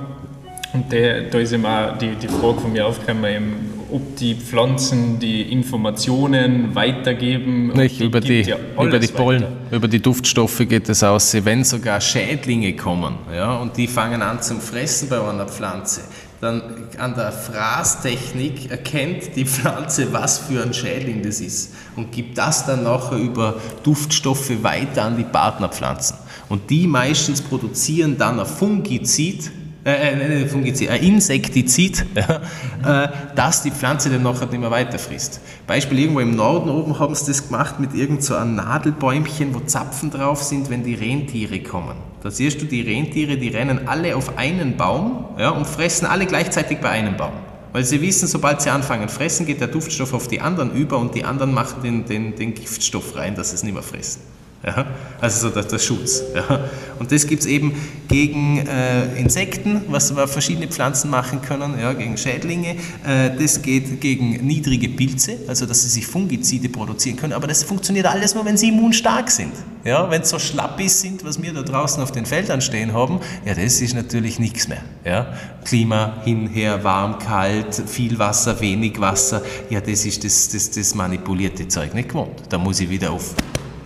Und der, da ist auch die, die Frage von mir aufgekommen, ob die Pflanzen die Informationen weitergeben. Nicht, über die, ja über die Pollen, über die Duftstoffe geht es aus. Wenn sogar Schädlinge kommen ja, und die fangen an zum Fressen bei einer Pflanze, dann an der Fraßtechnik erkennt die Pflanze, was für ein Schädling das ist und gibt das dann nachher über Duftstoffe weiter an die Partnerpflanzen. Und die meistens produzieren dann ein Fungizid, äh, äh, Fungizid, ein Insektizid, ja, äh, das die Pflanze dann nachher nicht mehr weiter frisst. Beispiel irgendwo im Norden oben haben sie das gemacht mit irgend so einem Nadelbäumchen, wo Zapfen drauf sind, wenn die Rentiere kommen. Da siehst du die Rentiere, die rennen alle auf einen Baum ja, und fressen alle gleichzeitig bei einem Baum. Weil sie wissen, sobald sie anfangen fressen, geht der Duftstoff auf die anderen über und die anderen machen den, den, den Giftstoff rein, dass sie es nicht mehr fressen. Ja, also so der, der Schutz. Ja. Und das gibt es eben gegen äh, Insekten, was verschiedene Pflanzen machen können, ja, gegen Schädlinge. Äh, das geht gegen niedrige Pilze, also dass sie sich Fungizide produzieren können. Aber das funktioniert alles nur, wenn sie immunstark sind. Ja, wenn sie so schlappis sind, was wir da draußen auf den Feldern stehen haben, ja, das ist natürlich nichts mehr. Ja. Klima hin, her, warm, kalt, viel Wasser, wenig Wasser, ja, das ist das, das, das manipulierte Zeug nicht gewohnt. Da muss ich wieder auf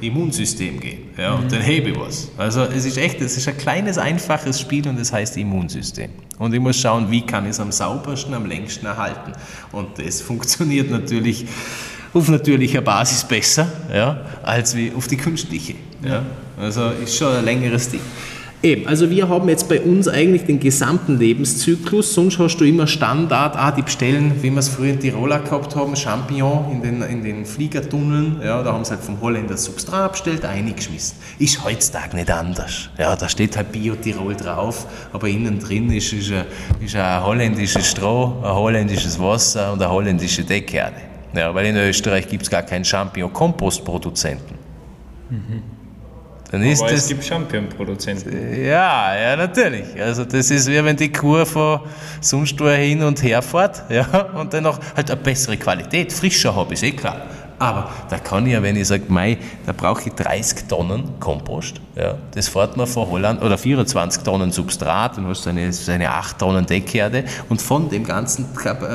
Immunsystem gehen. Ja, und dann hebe ich was. Also es ist echt, es ist ein kleines, einfaches Spiel und das heißt Immunsystem. Und ich muss schauen, wie kann ich es am saubersten, am längsten erhalten. Und das funktioniert natürlich auf natürlicher Basis besser, ja, als wie auf die künstliche. Ja. Also ist schon ein längeres Ding. Eben, also wir haben jetzt bei uns eigentlich den gesamten Lebenszyklus, sonst hast du immer Standard, ah, die bestellen, wie wir es früher in Tiroler gehabt haben, Champignon in den, in den Fliegertunneln, ja, da haben sie halt vom Holländer Substrat bestellt, eingeschmissen. Ist heutzutage nicht anders. Ja, da steht halt Bio-Tirol drauf, aber innen drin ist, ist, ein, ist ein holländisches Stroh, ein holländisches Wasser und eine holländische Deckerde. Ja, weil in Österreich gibt es gar keinen Champignon-Kompostproduzenten. Mhm. Dann ist Aber das, es gibt Championproduzenten. Ja, ja, natürlich. Also das ist wie wenn die Kur von wo hin und her fährt ja, und dann noch halt eine bessere Qualität, frischer habe, ist eh klar. Aber da kann ich ja, wenn ich sage, mei, da brauche ich 30 Tonnen Kompost, ja, das fährt man von Holland, oder 24 Tonnen Substrat, dann hast du eine, eine 8 Tonnen Deckerde und von dem ganzen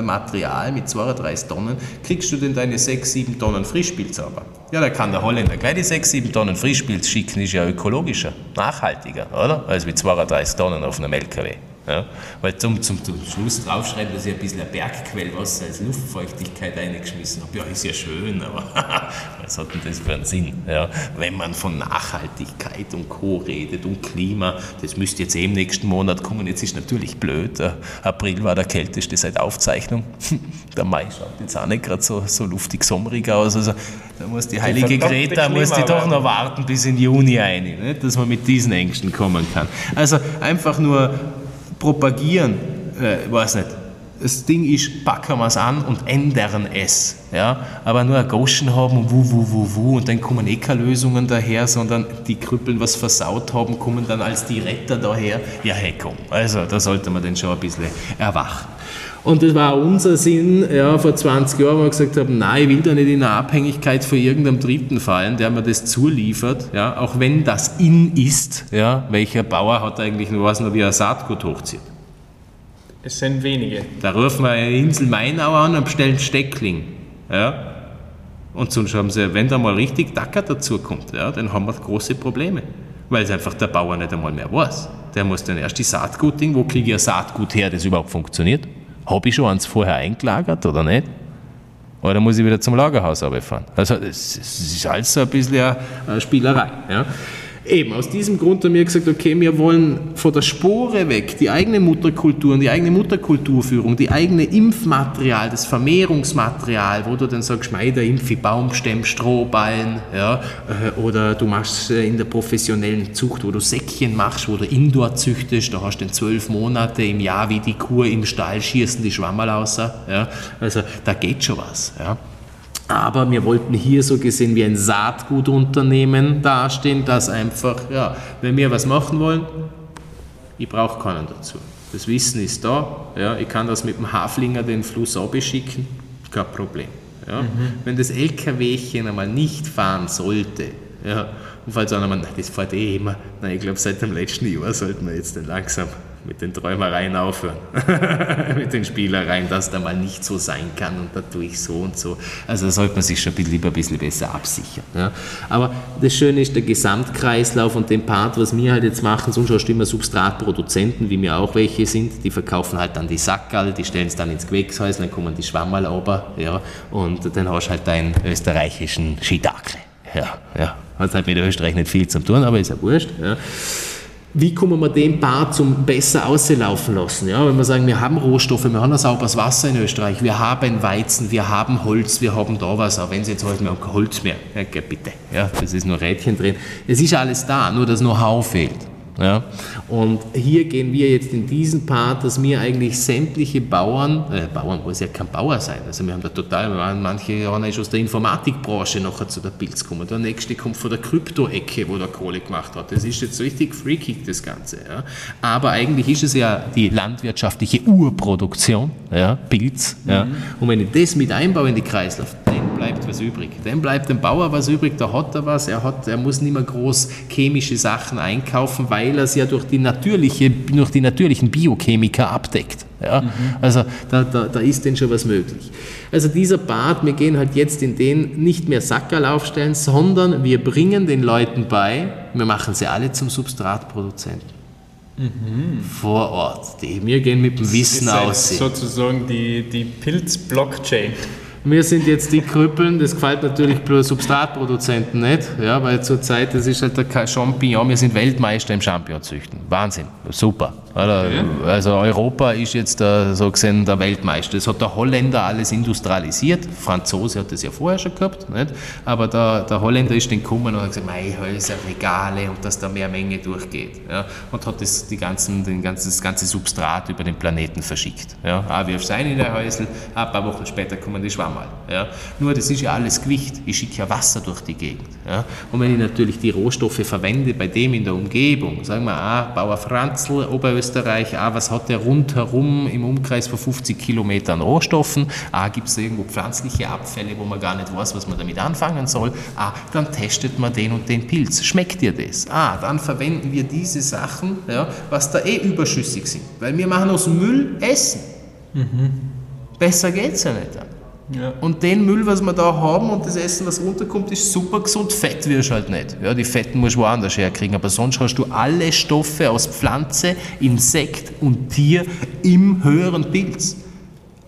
Material mit 32 Tonnen kriegst du dann deine 6, 7 Tonnen Frischpilzauber. Ja, da kann der Holländer gleich die 6, 7 Tonnen Frischpilz schicken, ist ja ökologischer, nachhaltiger, oder? Als mit 32 Tonnen auf einem LKW. Ja? Weil zum, zum, zum Schluss draufschreiben, dass ich ein bisschen ein Bergquellwasser als Luftfeuchtigkeit eingeschmissen habe. Ja, ist ja schön, aber was hat denn das für einen Sinn? Ja? Wenn man von Nachhaltigkeit und Co. redet und Klima, das müsste jetzt eh im nächsten Monat kommen. Jetzt ist natürlich blöd. Der April war der kälteste seit Aufzeichnung. Der Mai schaut jetzt auch nicht gerade so, so luftig sommerig aus. Also da muss die heilige Greta muss die doch noch warten bis in Juni ein, dass man mit diesen Ängsten kommen kann. Also einfach nur propagieren, äh, weiß nicht, das Ding ist, packen wir es an und ändern es. Ja? Aber nur ein Goschen haben und wuh, wuh, wuh, wuh und dann kommen eh keine Lösungen daher, sondern die Krüppeln, was versaut haben, kommen dann als die Retter daher. Ja, hey, komm. Also da sollte man dann schon ein bisschen erwachen. Und das war unser Sinn, ja, vor 20 Jahren, wo wir gesagt haben, nein, ich will da nicht in eine Abhängigkeit von irgendeinem Dritten fallen, der mir das zuliefert, ja, auch wenn das in ist, ja, welcher Bauer hat eigentlich nur was, noch wie ein Saatgut hochzieht. Es sind wenige. Da rufen wir eine Insel Mainau an und bestellen Steckling. Ja? Und sonst haben sie, wenn da mal richtig Dacker dazu kommt, ja, dann haben wir große Probleme. Weil es einfach der Bauer nicht einmal mehr weiß. Der muss dann erst die Saatgut-Ding, wo kriege ich ein Saatgut her, das überhaupt funktioniert? Habe ich schon eins vorher eingelagert oder nicht? Oder muss ich wieder zum Lagerhaus fahren? Also, es ist alles so ein bisschen eine Spielerei. Ja? Eben, aus diesem Grund haben wir gesagt, okay, wir wollen von der Spore weg die eigene Mutterkultur und die eigene Mutterkulturführung, die eigene Impfmaterial, das Vermehrungsmaterial, wo du dann sagst, mei, da impfe ich Baumstämme, Strohballen, ja, äh, oder du machst in der professionellen Zucht, wo du Säckchen machst, wo du Indoor züchtest, da hast du dann zwölf Monate im Jahr wie die Kur im Stall schießen die Schwammerl raus, ja, also da geht schon was, ja. Aber wir wollten hier so gesehen wie ein Saatgutunternehmen dastehen, das einfach, ja, wenn wir was machen wollen, ich brauche keinen dazu. Das Wissen ist da, ja, ich kann das mit dem Haflinger den Fluss abschicken, kein Problem. Ja. Mhm. Wenn das LKWchen einmal nicht fahren sollte, ja, und falls einer meint, das fährt eh immer, nein, ich glaube, seit dem letzten Jahr sollten wir jetzt dann langsam mit den Träumereien aufhören, mit den Spielereien, dass da mal nicht so sein kann und da tue ich so und so. Also da sollte man sich schon lieber ein bisschen besser absichern. Ja. Aber das Schöne ist der Gesamtkreislauf und den Part, was wir halt jetzt machen, sonst hast du immer Substratproduzenten, wie mir auch welche sind, die verkaufen halt dann die Sackerl, die stellen es dann ins Gewächshaus, dann kommen die Schwammerl ja, und dann hast du halt deinen österreichischen Skidakle. Ja, ja. Hat halt mit Österreich nicht viel zu tun, aber ist ja wurscht. Ja wie kommen wir den Part zum besser auslaufen lassen? Ja, wenn wir sagen, wir haben Rohstoffe, wir haben ein sauberes Wasser in Österreich, wir haben Weizen, wir haben Holz, wir haben da was, auch wenn Sie jetzt heute wir haben Holz mehr, ja, bitte, ja, das ist nur Rädchen drin. Es ist alles da, nur das Know-how fehlt. Ja? Und hier gehen wir jetzt in diesen Part, dass wir eigentlich sämtliche Bauern, äh, Bauern muss ja kein Bauer sein, also wir haben da total, manche haben aus der Informatikbranche nachher zu der Pilz gekommen, der nächste kommt von der Krypto-Ecke, wo der Kohle gemacht hat. Das ist jetzt richtig freaky, das Ganze. Ja? Aber eigentlich ist es ja die landwirtschaftliche Urproduktion, ja? Pilz. Mhm. Ja? Und wenn ich das mit einbaue in die Kreislauf, dann bleibt was übrig. Dann bleibt dem Bauer was übrig, da hat er was, er, hat, er muss nicht mehr groß chemische Sachen einkaufen, weil er es ja durch die, natürliche, durch die natürlichen Biochemiker abdeckt. Ja? Mhm. Also da, da, da ist denn schon was möglich. Also dieser Bad, wir gehen halt jetzt in den nicht mehr Sackerl aufstellen, sondern wir bringen den Leuten bei, wir machen sie alle zum Substratproduzenten. Mhm. Vor Ort. Die, wir gehen mit dem Wissen aus. Sozusagen die, die Pilz-Blockchain. Wir sind jetzt die Krüppeln, das gefällt natürlich bloß Substratproduzenten nicht, ja, weil zurzeit, das ist halt der Champignon, wir sind Weltmeister im Champignon-Züchten. Wahnsinn, super. Also Europa ist jetzt der, so gesehen der Weltmeister. Das hat der Holländer alles industrialisiert. Franzose hat das ja vorher schon gehabt. Nicht? Aber der, der Holländer ist dann gekommen und hat gesagt, mei, Häuser, Regale und dass da mehr Menge durchgeht. Ja? Und hat das, die ganzen, den ganzen, das ganze Substrat über den Planeten verschickt. Ja? Ah, wirfst ein in der Häusl, ein paar Wochen später kommen die Schwammerl. Ja? Nur das ist ja alles Gewicht. Ich schicke ja Wasser durch die Gegend. Ja? Und wenn ich natürlich die Rohstoffe verwende bei dem in der Umgebung, sagen wir, ah, Bauer Franzl, Oberösterreich, Österreich, ah, was hat der rundherum im Umkreis von 50 Kilometern Rohstoffen, ah, gibt es irgendwo pflanzliche Abfälle, wo man gar nicht weiß, was man damit anfangen soll, ah, dann testet man den und den Pilz. Schmeckt dir das? Ah, dann verwenden wir diese Sachen, ja, was da eh überschüssig sind, weil wir machen aus Müll Essen. Mhm. Besser geht es ja nicht. Ja. Und den Müll, was wir da haben und das Essen, was runterkommt, ist super gesund. Fett wirst du halt nicht. Ja, die Fetten musst du woanders herkriegen. Aber sonst hast du alle Stoffe aus Pflanze, Insekt und Tier im höheren Pilz.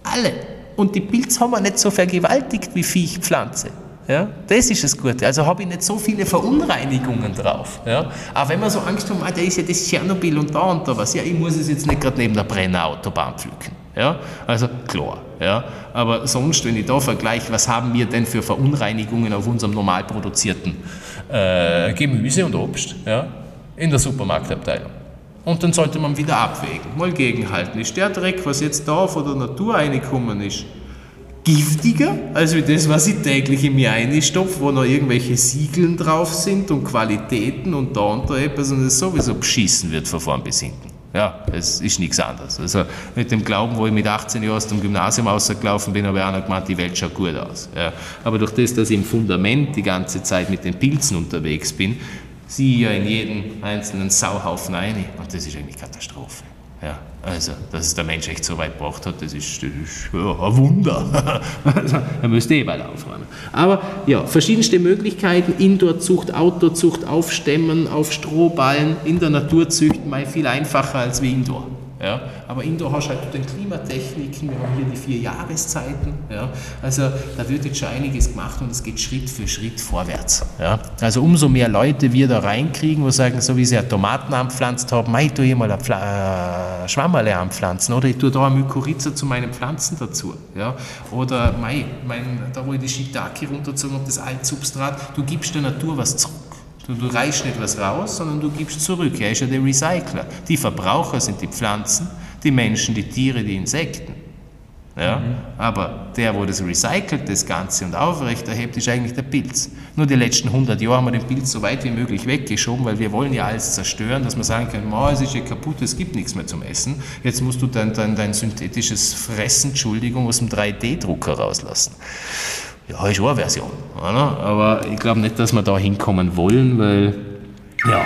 Alle. Und die Pilze haben wir nicht so vergewaltigt wie Viech, Pflanze. Ja, das ist das Gute. Also habe ich nicht so viele Verunreinigungen drauf. Ja. Aber wenn man so Angst hat, ah, da ist ja das Tschernobyl und da und da was, ja, ich muss es jetzt nicht gerade neben der Brennerautobahn pflücken. Ja, also klar. Ja, aber sonst, wenn ich da vergleiche, was haben wir denn für Verunreinigungen auf unserem normal produzierten äh, Gemüse und Obst ja, in der Supermarktabteilung? Und dann sollte man wieder abwägen, mal gegenhalten. Ist der Dreck, was jetzt da von der Natur reingekommen ist, giftiger als wie das, was ich täglich in mir einstopfe, wo noch irgendwelche Siegeln drauf sind und Qualitäten und da und da etwas und es sowieso beschissen wird von vorn bis hinten. Ja, es ist nichts anderes. Also mit dem Glauben, wo ich mit 18 Jahren aus dem Gymnasium rausgelaufen bin, habe ich auch noch gemeint, die Welt schaut gut aus. Ja. Aber durch das, dass ich im Fundament die ganze Zeit mit den Pilzen unterwegs bin, ziehe ich ja in jeden einzelnen Sauhaufen ein und das ist eigentlich Katastrophe. Ja, also, dass es der Mensch echt so weit gebracht hat, das ist, das ist ja, ein Wunder. also, er müsste eh bald aufräumen. Aber ja, verschiedenste Möglichkeiten, Indoorzucht, Outdoorzucht, Aufstemmen, auf Strohballen, in der Natur züchten, mal viel einfacher als wie Indoor. Ja? Aber Indoor hast du halt den Klimatechniken, wir haben hier die vier Jahreszeiten. Ja? Also da wird jetzt schon einiges gemacht und es geht Schritt für Schritt vorwärts. Ja? Also umso mehr Leute wir da reinkriegen, wo sagen, so wie sie ja Tomaten anpflanzt haben, ich tue hier mal ein äh, Schwammerle anpflanzen oder ich tue da eine Mykorrhiza zu meinen Pflanzen dazu. Ja? Oder mei, mein, da wo ich die Shiitake runterzogen habe, das Altsubstrat, du gibst der Natur was zurück. Du, du reichst nicht was raus, sondern du gibst zurück. Er ist ja der Recycler. Die Verbraucher sind die Pflanzen, die Menschen, die Tiere, die Insekten. Ja? Mhm. Aber der, wo das recycelt, das Ganze und aufrechterhebt, ist eigentlich der Pilz. Nur die letzten 100 Jahre haben wir den Pilz so weit wie möglich weggeschoben, weil wir wollen ja alles zerstören, dass man sagen kann, oh, es ist ja kaputt, es gibt nichts mehr zum Essen. Jetzt musst du dein, dein, dein synthetisches Fressen, Entschuldigung, aus dem 3D-Drucker rauslassen. Ja, ist auch eine Version. Oder? Aber ich glaube nicht, dass wir da hinkommen wollen, weil ja,